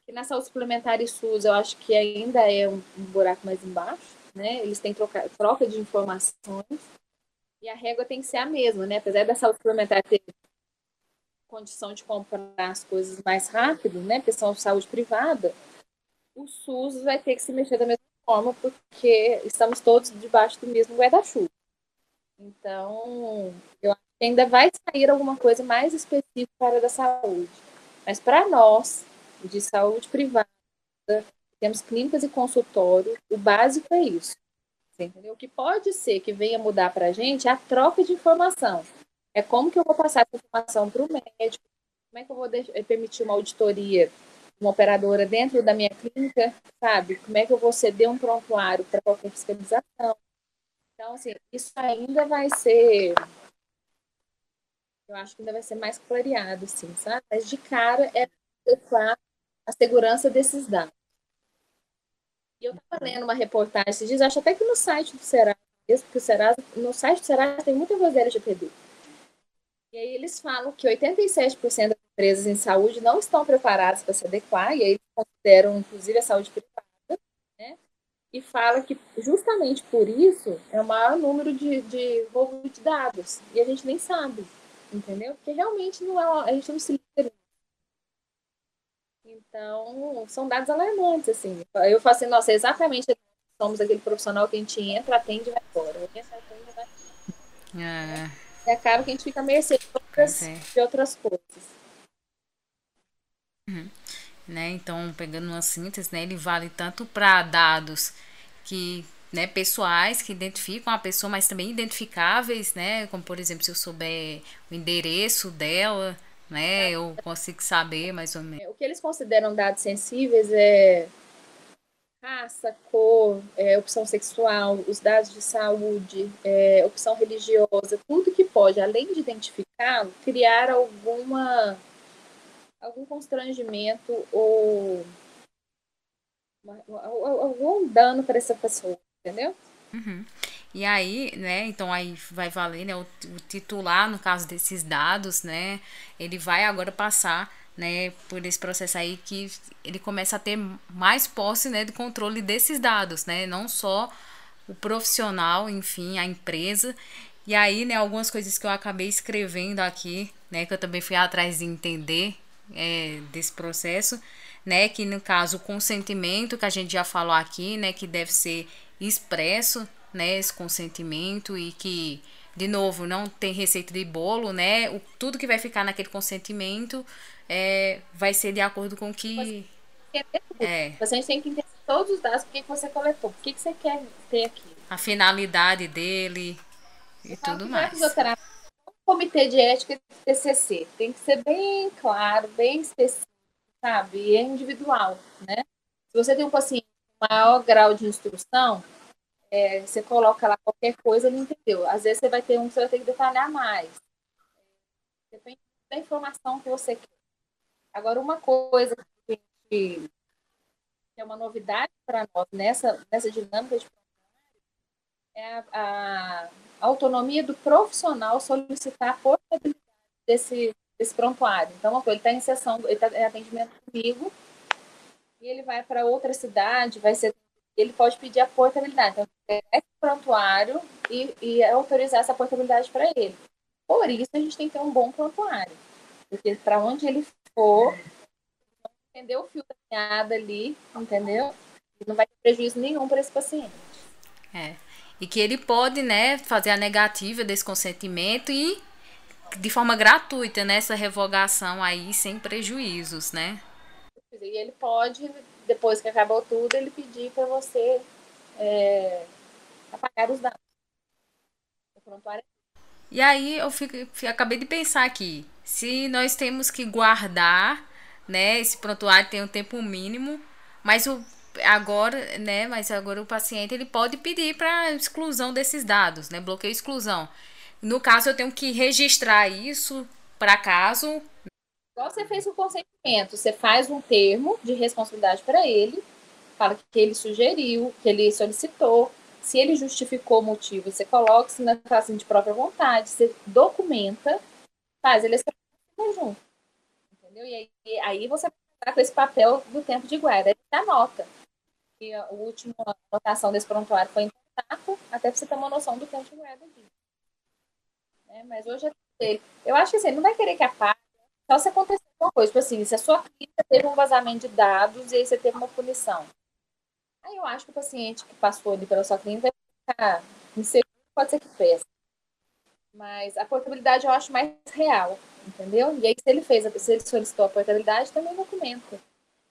que na saúde suplementar e SUS eu acho que ainda é um, um buraco mais embaixo, né? Eles têm troca, troca de informações e a régua tem que ser a mesma, né? Apesar da saúde suplementar ter condição de comprar as coisas mais rápido, né? Porque são saúde privada, o SUS vai ter que se mexer da mesma forma porque estamos todos debaixo do mesmo guarda-chuva. Então, eu acho que ainda vai sair alguma coisa mais específica para a da saúde. Mas para nós, de saúde privada, temos clínicas e consultório, o básico é isso. Entendeu? O que pode ser que venha mudar para a gente é a troca de informação. É como que eu vou passar essa informação para o médico, como é que eu vou eh, permitir uma auditoria, uma operadora dentro da minha clínica, sabe? Como é que eu vou ceder um prontuário para qualquer fiscalização. Então, assim, isso ainda vai ser. Eu acho que ainda vai ser mais clareado, sim, sabe? Mas de cara é adequar a segurança desses dados. E eu estava lendo uma reportagem esses dias, acho até que no site do Serasa, porque o Serasa, no site do Serasa tem muita voz LGPD. E aí eles falam que 87% das empresas em saúde não estão preparadas para se adequar, e aí eles consideram, inclusive, a saúde privada, né? E fala que justamente por isso é o maior número de, de volume de dados. E a gente nem sabe, entendeu? Porque realmente não é, a gente não se liga então, são dados alarmantes, assim. Eu falo assim, nossa, exatamente somos aquele profissional que a gente entra, atende e vai embora. Entra, atende, vai é. E acaba que a gente fica a mercê de outras, é. de outras coisas. Uhum. Né? Então, pegando uma síntese, né, ele vale tanto para dados que né, pessoais que identificam a pessoa, mas também identificáveis, né, como por exemplo, se eu souber o endereço dela, né? Eu consigo saber mais ou menos. O que eles consideram dados sensíveis é raça, cor, é, opção sexual, os dados de saúde, é, opção religiosa, tudo que pode, além de identificá-lo, criar alguma algum constrangimento ou algum dano para essa pessoa, entendeu? Uhum. E aí, né, então aí vai valer, né, o, o, titular, no caso desses dados, né, ele vai agora passar, né, por esse processo aí que ele começa a ter mais posse, né, de controle desses dados, né, não só o profissional, enfim, a empresa. E aí, né, algumas coisas que eu acabei escrevendo aqui, né, que eu também fui atrás de entender é, desse processo, né, que no caso o consentimento que a gente já falou aqui, né, que deve ser expresso né, esse consentimento e que de novo, não tem receita de bolo, né? O, tudo que vai ficar naquele consentimento é, vai ser de acordo com que. É. Você tem que entender todos os dados, que você coletou, por que você quer ter aqui. A finalidade dele e tudo mais. Um comitê de ética de TCC tem que ser bem claro, bem específico, sabe? E é individual, né? Se você tem um paciente com maior grau de instrução, é, você coloca lá qualquer coisa, ele entendeu. Às vezes você vai ter um que você vai ter que detalhar mais. Depende da informação que você quer. Agora, uma coisa que, que é uma novidade para nós nessa, nessa dinâmica de é a, a, autonomia do profissional solicitar a portabilidade desse, desse prontuário. Então, ele está em sessão, ele está em atendimento comigo, e ele vai para outra cidade, vai ser ele pode pedir a portabilidade. Então, esse prontuário e, e autorizar essa portabilidade para ele. Por isso, a gente tem que ter um bom prontuário. Porque para onde ele for, entender o fio da meada ali, entendeu? Não vai ter prejuízo nenhum para esse paciente. É. E que ele pode, né, fazer a negativa desse consentimento e de forma gratuita nessa revogação aí, sem prejuízos, né? E ele pode depois que acabou tudo, ele pedir para você é, apagar os dados. E aí eu fico, acabei de pensar aqui, se nós temos que guardar, né, esse prontuário tem um tempo mínimo, mas o agora, né, mas agora o paciente ele pode pedir para exclusão desses dados, né, bloqueio e exclusão. No caso eu tenho que registrar isso para caso Igual você fez o consentimento, você faz um termo de responsabilidade para ele, fala que ele sugeriu, que ele solicitou, se ele justificou o motivo, você coloca se na classe de própria vontade, você documenta, faz ele junto. Entendeu? E aí, aí você vai com esse papel do tempo de guarda. Aí você anota. E a última anotação desse prontuário foi em contato, até para você ter uma noção do tempo de guarda aqui. É, mas hoje é eu acho que assim, não vai querer que a parte só se acontecer alguma coisa, tipo assim, se a sua clínica teve um vazamento de dados e aí você teve uma punição. Aí eu acho que o paciente que passou ali pela sua clínica vai ficar inseguro, pode ser que peça. Mas a portabilidade eu acho mais real, entendeu? E aí, se ele fez, se ele solicitou a portabilidade, também documenta.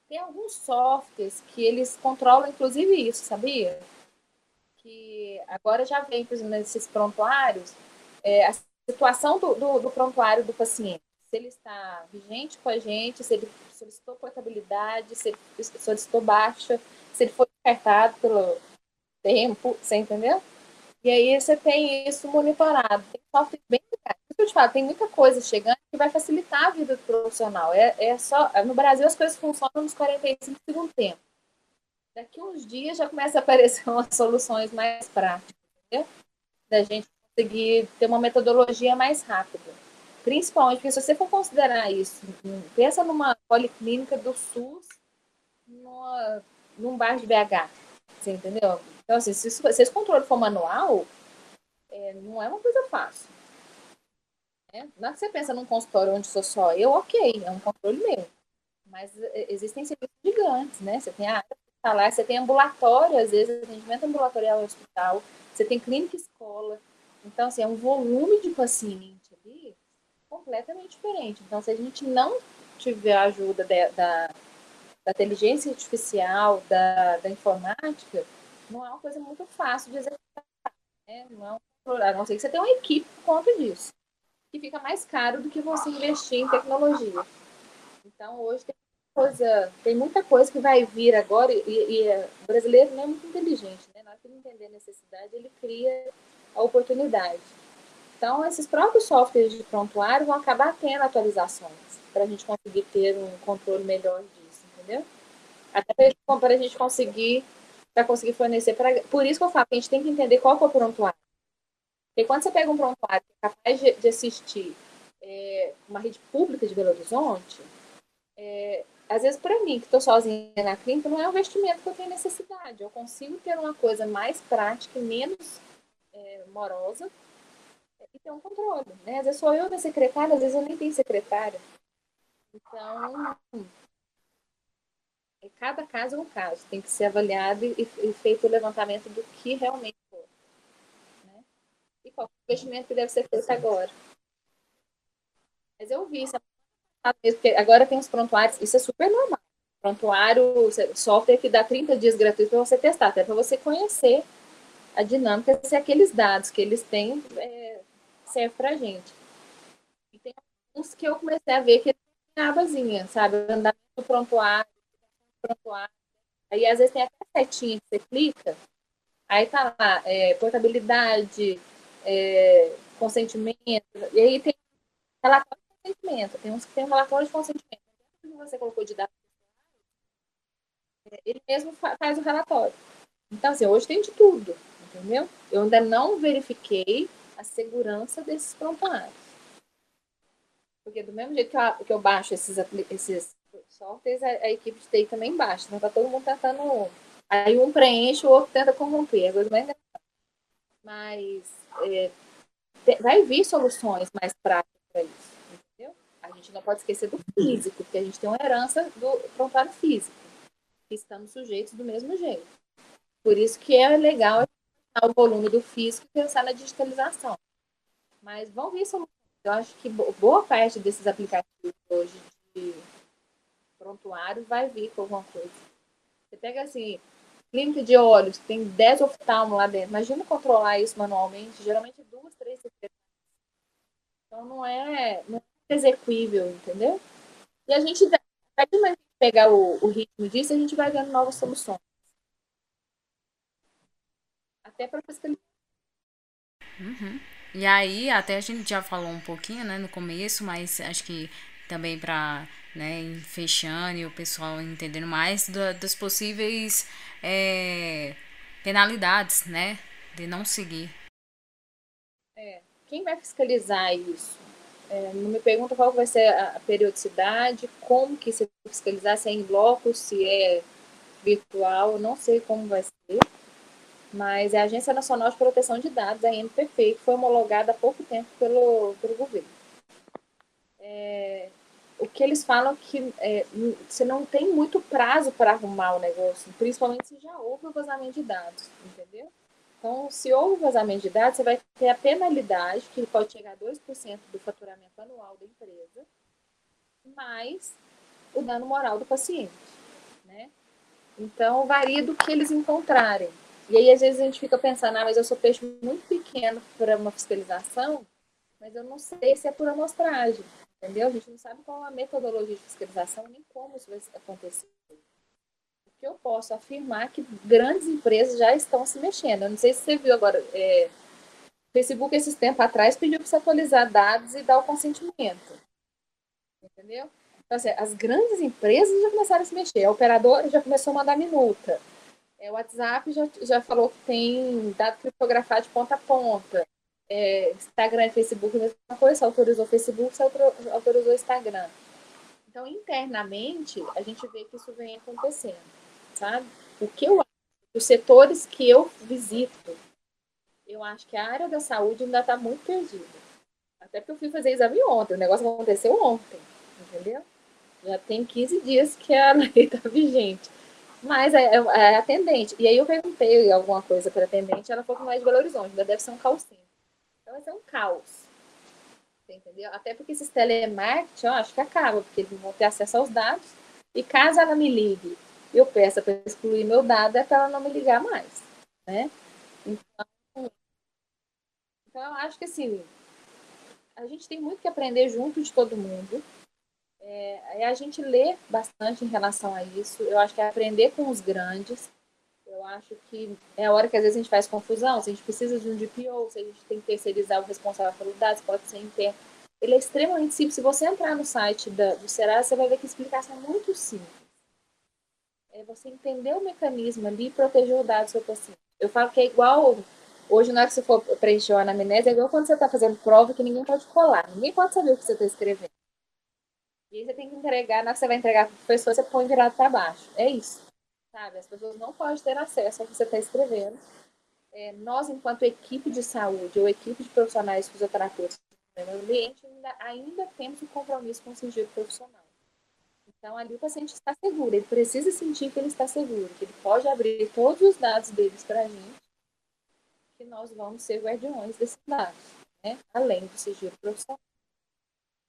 Tem alguns softwares que eles controlam, inclusive, isso, sabia? Que agora já vem, por exemplo, nesses prontuários, é, a situação do, do, do prontuário do paciente se ele está vigente com a gente, se ele solicitou portabilidade, se ele solicitou baixa, se ele foi descartado pelo tempo, você entendeu? E aí você tem isso monitorado. Tem software bem que eu te falo, tem muita coisa chegando que vai facilitar a vida do profissional. É, é só, no Brasil as coisas funcionam nos 45 segundos tempo. Daqui uns dias já começa a aparecer (laughs) umas soluções mais práticas, entendeu? Da gente conseguir ter uma metodologia mais rápida. Principalmente porque se você for considerar isso, pensa numa policlínica do SUS numa, num bar de BH. Você entendeu? Então, assim, se, se esse controle for manual, é, não é uma coisa fácil. É? Não é que você pensa num consultório onde sou só eu, ok, é um controle meu. Mas é, existem serviços gigantes, né? Você tem a área hospitalar, você tem ambulatório, às vezes, atendimento ambulatorial no hospital, você tem clínica escola. Então, assim, é um volume de paciente completamente diferente. Então, se a gente não tiver a ajuda de, da, da inteligência artificial, da, da informática, não é uma coisa muito fácil de executar. Né? Não é a não ser que você tenha uma equipe por conta disso, que fica mais caro do que você investir em tecnologia. Então, hoje tem coisa, tem muita coisa que vai vir agora e, e o brasileiro não é muito inteligente, né? Na hora que ele entender a necessidade, ele cria a oportunidade. Então, esses próprios softwares de prontuário vão acabar tendo atualizações para a gente conseguir ter um controle melhor disso, entendeu? Até para a gente conseguir para conseguir fornecer. Pra... Por isso que eu falo que a gente tem que entender qual é o prontuário. Porque quando você pega um prontuário que é capaz de, de assistir é, uma rede pública de Belo Horizonte, é, às vezes para mim, que estou sozinha na clínica, não é um investimento que eu tenho necessidade. Eu consigo ter uma coisa mais prática e menos é, morosa ter um controle, né? Às vezes sou eu da secretária, às vezes eu nem tenho secretária. Então, cada caso é um caso, tem que ser avaliado e, e feito o levantamento do que realmente for. investimento que deve ser feito agora. Mas eu vi, agora tem os prontuários, isso é super normal. Prontuário, software que dá 30 dias gratuito para você testar, até para você conhecer a dinâmica, se aqueles dados que eles têm é, servem para a gente. E tem alguns que eu comecei a ver que tem abazinha, sabe? Andamento do prontuário, prontuário. Aí às vezes tem até setinha que você clica, aí tá lá, é, portabilidade, é, consentimento, e aí tem relatório de consentimento, tem uns que tem um relatório de consentimento. que você colocou de dados, é, ele mesmo faz o relatório. Então, assim, hoje tem de tudo, entendeu? Eu ainda não verifiquei a segurança desses prontuários. Porque do mesmo jeito que eu, que eu baixo esses, esses softwares, a, a, equipe de TI também baixa. Então tá todo mundo tentando. Aí um preenche, o outro tenta corromper. É Mas é, vai vir soluções mais práticas para isso. Entendeu? A gente não pode esquecer do físico, porque a gente tem uma herança do prontuário físico. Estamos sujeitos do mesmo jeito. Por isso que é legal o volume do físico e pensar na digitalização. Mas vão vir soluções. Eu acho que boa parte desses aplicativos hoje de prontuário vai vir com alguma coisa. Você pega assim, clínica de olhos, tem 10 oftalmos lá dentro. Imagina controlar isso manualmente, geralmente duas, três secretárias. Então não é, não é execuível, entendeu? E a gente, que pegar o, o ritmo disso, a gente vai vendo novas soluções. Até para fiscalizar. Uhum. E aí, até a gente já falou um pouquinho, né, no começo, mas acho que também para né, fechando e o pessoal entendendo mais do, das possíveis é, penalidades, né, de não seguir. É, quem vai fiscalizar isso? É, não me pergunta qual vai ser a periodicidade, como que se fiscalizar, se é em bloco, se é virtual, não sei como vai ser mas é a Agência Nacional de Proteção de Dados, a NPP, que foi homologada há pouco tempo pelo, pelo governo. É, o que eles falam que é, você não tem muito prazo para arrumar o negócio, principalmente se já houve o vazamento de dados, entendeu? Então, se houve vazamento de dados, você vai ter a penalidade, que pode chegar a 2% do faturamento anual da empresa, mais o dano moral do paciente, né? Então, varia do que eles encontrarem. E aí, às vezes, a gente fica pensando, ah, mas eu sou peixe muito pequeno para uma fiscalização, mas eu não sei se é por amostragem, entendeu? A gente não sabe qual a metodologia de fiscalização, nem como isso vai acontecer. Que eu posso afirmar é que grandes empresas já estão se mexendo. Eu não sei se você viu agora, é, o Facebook, esses tempos atrás, pediu para você atualizar dados e dar o consentimento. Entendeu? Então, assim, as grandes empresas já começaram a se mexer. A operadora já começou a mandar minuta. É, o WhatsApp já, já falou que tem dado criptografado de ponta a ponta. É, Instagram e Facebook, a mesma coisa, você autorizou o Facebook, você autorizou o Instagram. Então, internamente, a gente vê que isso vem acontecendo, sabe? O que eu acho, os setores que eu visito, eu acho que a área da saúde ainda está muito perdida. Até porque eu fui fazer exame ontem, o negócio aconteceu ontem, entendeu? Já tem 15 dias que a (laughs) lei está vigente. Mas é, é, é, atendente. E aí eu perguntei alguma coisa para atendente, ela falou que não é de Belo Horizonte, ainda deve ser um caos Então vai ser um caos. entendeu? Até porque esses telemarketing, eu acho que acaba, porque eles vão ter acesso aos dados. E caso ela me ligue eu peça para excluir meu dado, é para ela não me ligar mais. Né? Então, então, eu acho que assim, a gente tem muito que aprender junto de todo mundo. É, a gente lê bastante em relação a isso. Eu acho que é aprender com os grandes. Eu acho que é a hora que às vezes a gente faz confusão. Se a gente precisa de um DPO, se a gente tem que terceirizar o responsável pelos dados, pode ser interno. Ele é extremamente simples. Se você entrar no site da, do Serasa, você vai ver que a explicação é muito simples. É você entender o mecanismo ali e proteger o dado do seu paciente. Eu falo que é igual Hoje, na hora que você for preencher a anamnese, é igual quando você está fazendo prova que ninguém pode colar. Ninguém pode saber o que você está escrevendo. E aí você tem que entregar, na você vai entregar para pessoa, você põe virado para baixo. É isso. Sabe? As pessoas não podem ter acesso ao que você está escrevendo. É, nós, enquanto equipe de saúde ou equipe de profissionais fisioterapeutas no ambiente, ainda, ainda temos um compromisso com o sigilo profissional. Então, ali o paciente está seguro, ele precisa sentir que ele está seguro, que ele pode abrir todos os dados deles para a gente, que nós vamos ser guardiões desses dados. né, além do sigilo profissional,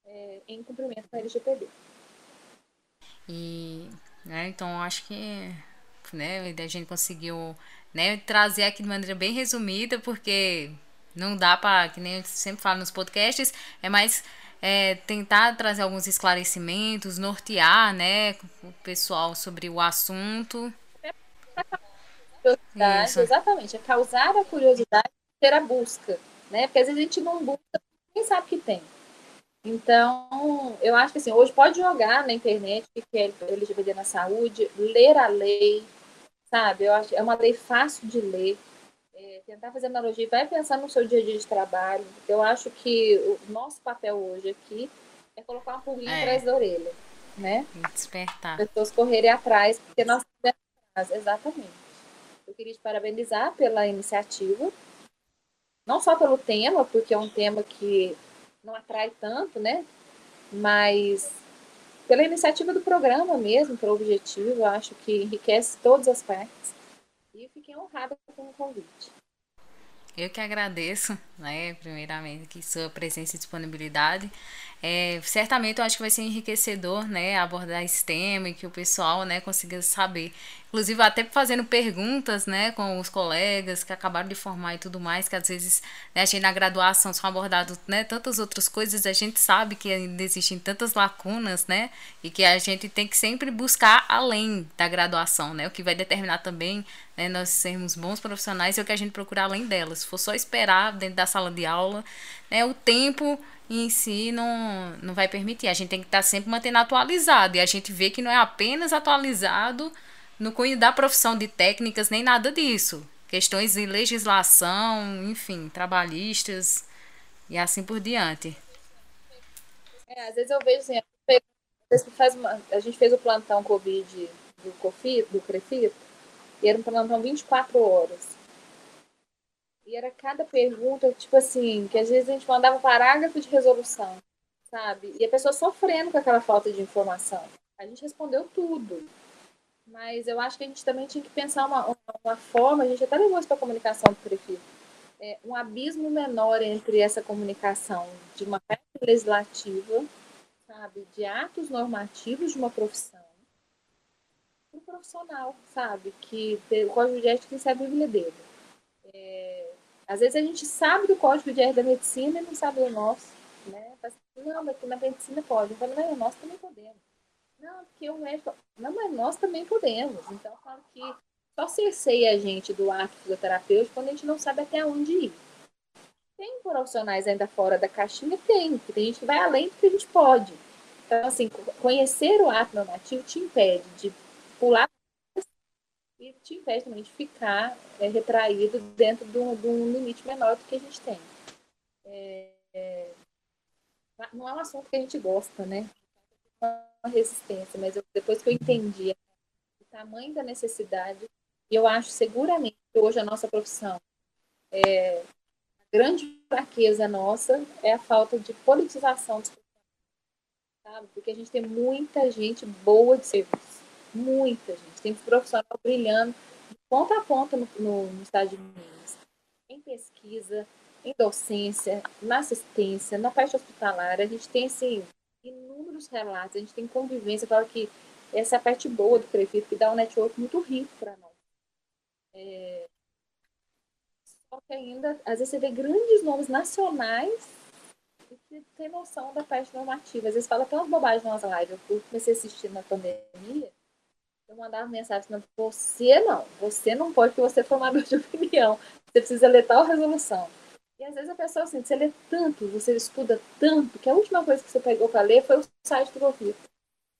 é, em cumprimento com a LGPD. E, né, então, acho que né, a gente conseguiu né, trazer aqui de maneira bem resumida, porque não dá para, que nem eu sempre falo nos podcasts, é mais é, tentar trazer alguns esclarecimentos, nortear né, o pessoal sobre o assunto. Curiosidade, exatamente, é causar a curiosidade ter a busca, né? Porque às vezes a gente não busca, quem sabe que tem. Então, eu acho que assim, hoje pode jogar na internet o que é LGBT na saúde, ler a lei, sabe? Eu acho é uma lei fácil de ler. É, tentar fazer analogia, vai pensar no seu dia a dia de trabalho. Eu acho que o nosso papel hoje aqui é colocar uma pulguinha é. atrás da orelha, né? Despertar. As pessoas correrem atrás, porque nós atrás, exatamente. Eu queria te parabenizar pela iniciativa, não só pelo tema, porque é um tema que não atrai tanto, né? Mas pela iniciativa do programa mesmo, pelo objetivo, eu acho que enriquece todas as partes. E fiquei honrada com o convite. Eu que agradeço, né, primeiramente, que sua presença e disponibilidade. É, certamente eu acho que vai ser enriquecedor, né, abordar esse tema e que o pessoal, né, consiga saber. Inclusive até fazendo perguntas, né, com os colegas que acabaram de formar e tudo mais, que às vezes né, a gente na graduação são abordados, né, tantas outras coisas, a gente sabe que ainda existem tantas lacunas, né, e que a gente tem que sempre buscar além da graduação, né, o que vai determinar também, né, nós sermos bons profissionais é o que a gente procura além delas. Se for só esperar dentro da sala de aula, né, o tempo em si não, não vai permitir. A gente tem que estar sempre mantendo atualizado. E a gente vê que não é apenas atualizado no cunho da profissão de técnicas, nem nada disso. Questões de legislação, enfim, trabalhistas e assim por diante. É, às vezes eu vejo assim, a gente fez o plantão Covid do COFI, do CREFIT, e era um plantão 24 horas. E era cada pergunta, tipo assim, que às vezes a gente mandava parágrafo de resolução, sabe? E a pessoa sofrendo com aquela falta de informação. A gente respondeu tudo. Mas eu acho que a gente também tinha que pensar uma, uma forma, a gente até levou isso para a comunicação do prefeito, é, um abismo menor entre essa comunicação de uma parte legislativa, sabe, de atos normativos de uma profissão, um profissional, sabe, que o código de ética ser a Bíblia dele. É, às vezes a gente sabe do código de ética da medicina e não sabe o nosso, né? Assim, não, mas na medicina pode. Falo, não, nós também podemos. Não, porque o médico... Não, mas nós também podemos. Então, falo que só cerceia a gente do ato fisioterapêutico quando a gente não sabe até onde ir. Tem profissionais ainda fora da caixinha? Tem. Tem gente que vai além do que a gente pode. Então, assim, conhecer o ato normativo te impede de pular e te impede também de ficar é, retraído dentro de um, de um, limite menor do que a gente tem. É, é, não é um assunto que a gente gosta, né? Uma resistência, mas eu, depois que eu entendi o tamanho da necessidade, eu acho seguramente que hoje a nossa profissão, é, a grande fraqueza nossa é a falta de politização dos sabe? Porque a gente tem muita gente boa de serviço, muita gente tem profissional brilhando de ponta a ponta no, no, no estado de Minas. Em pesquisa, em docência, na assistência, na parte hospitalar. A gente tem, assim, inúmeros relatos, a gente tem convivência. Fala que essa é a parte boa do prefeito, que dá um network muito rico para nós. É... Só que ainda, às vezes, você vê grandes nomes nacionais e tem noção da parte normativa. Às vezes fala umas bobagens nas lives. Eu comecei a assistir na pandemia eu mandava mensagem falando, você não, você não pode, porque você é formador de opinião. Você precisa ler tal resolução. E às vezes a pessoa assim, você lê tanto, você estuda tanto, que a última coisa que você pegou para ler foi o site do governo.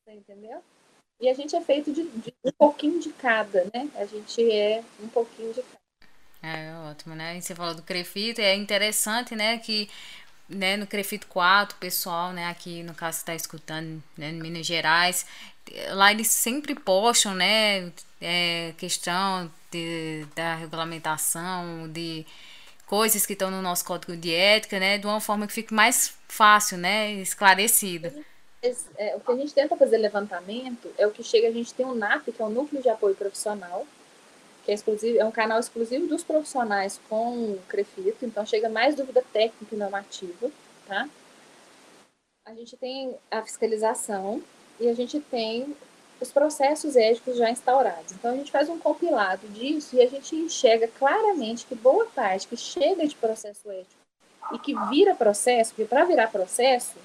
Você entendeu? E a gente é feito de, de, um pouquinho de cada, né? A gente é um pouquinho de cada. É ótimo, né? E você falou do Crefito, é interessante, né, que né, no Crefito 4, o pessoal, né, aqui no caso está escutando, né, em Minas Gerais, lá eles sempre postam, né, é, questão de, da regulamentação, de coisas que estão no nosso código de ética, né, de uma forma que fique mais fácil, né, esclarecida. É, o que a gente tenta fazer levantamento é o que chega, a gente tem o NAP, que é o Núcleo de Apoio Profissional, que é exclusivo, é um canal exclusivo dos profissionais com o Crefito, então chega mais dúvida técnica e normativa, tá? A gente tem a fiscalização e a gente tem os processos éticos já instaurados. Então a gente faz um compilado disso e a gente enxerga claramente que boa parte que chega de processo ético e que vira processo, porque para virar processo,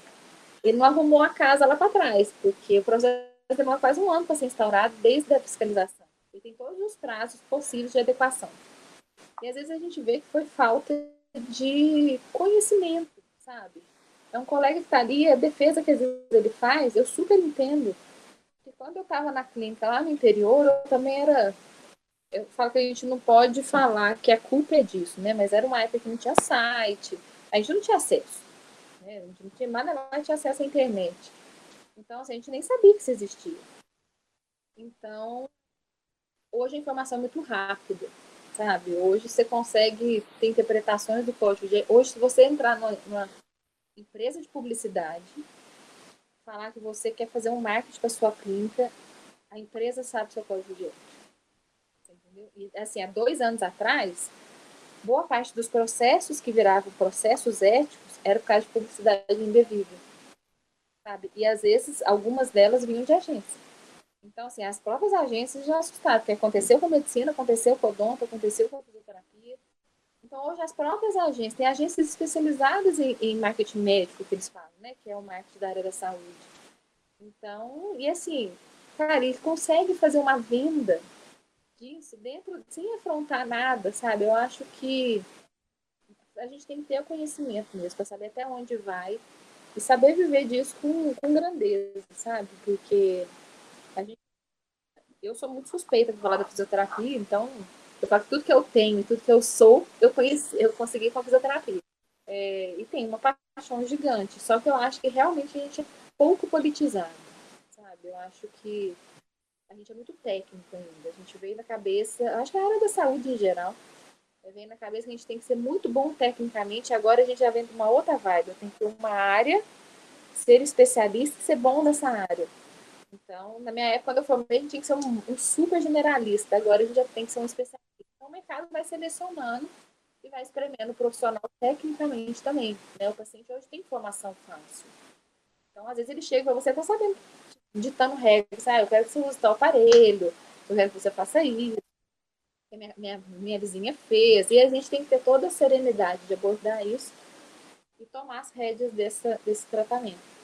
ele não arrumou a casa lá para trás, porque o processo demora quase um ano para ser instaurado desde a fiscalização. Tem todos os prazos possíveis de adequação. E às vezes a gente vê que foi falta de conhecimento, sabe? É um colega que está ali, a defesa que às vezes ele faz, eu super entendo. E quando eu estava na clínica lá no interior, eu também era. Eu falo que a gente não pode falar que a culpa é disso, né? Mas era uma época que não tinha site, a gente não tinha acesso. Né? A gente não tinha, nada mais tinha acesso à internet. Então, assim, a gente nem sabia que isso existia. Então, hoje a informação é muito rápida, sabe? Hoje você consegue ter interpretações do código. De... Hoje, se você entrar numa empresa de publicidade, falar que você quer fazer um marketing para sua clínica, a empresa sabe seu código de ética. Entendeu? E, assim, há dois anos atrás, boa parte dos processos que viravam processos éticos era por causa de publicidade indevida. Sabe? E às vezes, algumas delas vinham de agência. Então, assim, as próprias agências já assustaram, porque aconteceu com medicina, aconteceu com odonto, aconteceu com a fisioterapia. Então, hoje as próprias agências, tem agências especializadas em, em marketing médico, que eles falam, né? Que é o marketing da área da saúde. Então, e assim, cara, ele consegue fazer uma venda disso dentro, sem afrontar nada, sabe? Eu acho que a gente tem que ter o conhecimento mesmo, para saber até onde vai e saber viver disso com, com grandeza, sabe? Porque eu sou muito suspeita de falar da fisioterapia, então eu falo que tudo que eu tenho e tudo que eu sou, eu conheci, eu consegui com a fisioterapia. É, e tem uma paixão gigante, só que eu acho que realmente a gente é pouco politizado, sabe? Eu acho que a gente é muito técnico ainda. A gente veio na cabeça, acho que a área da saúde em geral, veio na cabeça que a gente tem que ser muito bom tecnicamente. Agora a gente já vem de uma outra vibe. Tenho que ter uma área, ser especialista e ser bom nessa área. Então, na minha época, quando eu formei, a gente tinha que ser um, um super generalista. Agora a gente já tem que ser um especialista. Então, o mercado vai selecionando e vai espremendo o profissional tecnicamente também. Né? O paciente hoje tem informação fácil. Então, às vezes ele chega para você, está sabendo ditando regras. Ah, eu quero que você use tal aparelho, eu quero que você faça isso. Minha, minha, minha vizinha fez. E a gente tem que ter toda a serenidade de abordar isso e tomar as rédeas dessa, desse tratamento.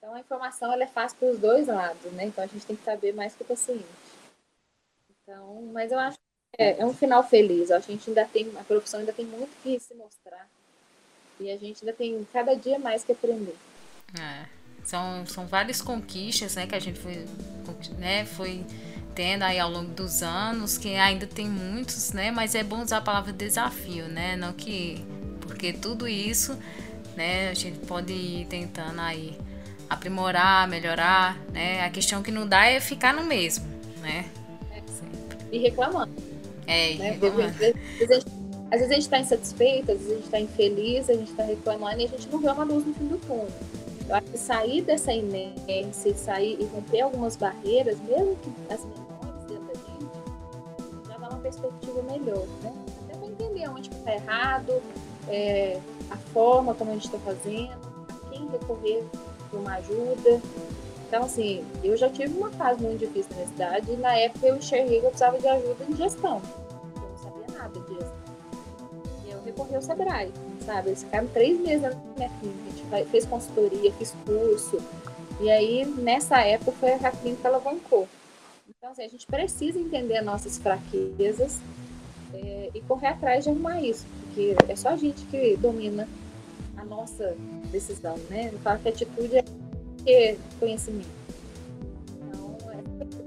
Então, a informação ela é fácil para os dois lados, né? Então, a gente tem que saber mais que o paciente. Então, mas eu acho que é, é um final feliz. A gente ainda tem, a profissão ainda tem muito que se mostrar. E a gente ainda tem cada dia mais que aprender. É. São, são várias conquistas né, que a gente foi, né, foi tendo aí ao longo dos anos, que ainda tem muitos, né? Mas é bom usar a palavra desafio, né? Não que. Porque tudo isso, né, a gente pode ir tentando aí aprimorar, melhorar, né? A questão que não dá é ficar no mesmo, né? É, e reclamando. É, e né? reclamando. Às vezes, a gente está insatisfeito, às vezes a gente está infeliz, a gente está reclamando e a gente não vê uma luz no fim do túnel. Eu acho que sair dessa inércia, sair e romper algumas barreiras, mesmo que as menores dentro da gente, já dá uma perspectiva melhor, né? Até para entender onde está errado, é, a forma como a gente está fazendo, a quem recorrer uma ajuda. Então, assim, eu já tive uma fase muito difícil na cidade e na época eu enxerguei que eu precisava de ajuda em gestão. Eu não sabia nada de gestão. E eu recorri ao Sebrae, sabe? Eles ficaram três meses na minha clínica fez consultoria, fiz curso. E aí, nessa época, foi a clínica alavancou. Então, assim, a gente precisa entender nossas fraquezas é, e correr atrás de arrumar isso, porque é só a gente que domina a nossa decisão, né? Eu falo que atitude é que conhecimento. Então,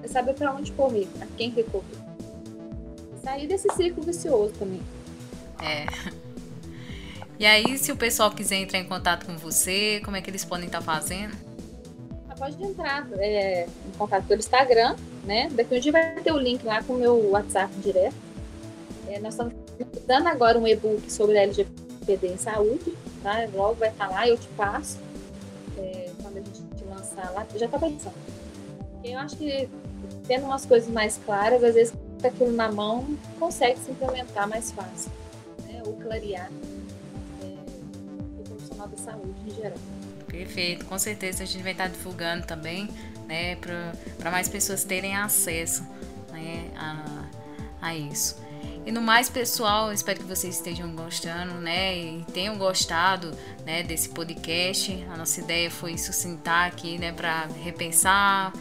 é saber para onde correr, a quem recorrer. Sair desse ciclo vicioso também. É. E aí, se o pessoal quiser entrar em contato com você, como é que eles podem estar tá fazendo? Ah, pode entrar é, em contato pelo Instagram, né? Daqui um dia vai ter o link lá com o meu WhatsApp direto. É, nós estamos dando agora um e-book sobre LGPD em saúde, tá? Logo vai estar lá, eu te passo. É, quando a gente lançar lá, já está pensando. Eu acho que tendo umas coisas mais claras, às vezes com aquilo na mão, consegue se implementar mais fácil, né? ou clarear é, o profissional da saúde em geral. Perfeito, com certeza a gente vai estar divulgando também, né, para mais pessoas terem acesso né, a, a isso. E no mais, pessoal, espero que vocês estejam gostando, né? E tenham gostado, né, desse podcast. A nossa ideia foi sucintar aqui, né, para repensar,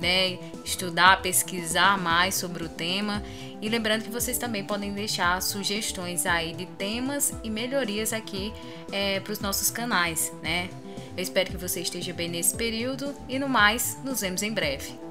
né, estudar, pesquisar mais sobre o tema. E lembrando que vocês também podem deixar sugestões aí de temas e melhorias aqui é, para os nossos canais, né? Eu espero que você esteja bem nesse período e no mais, nos vemos em breve.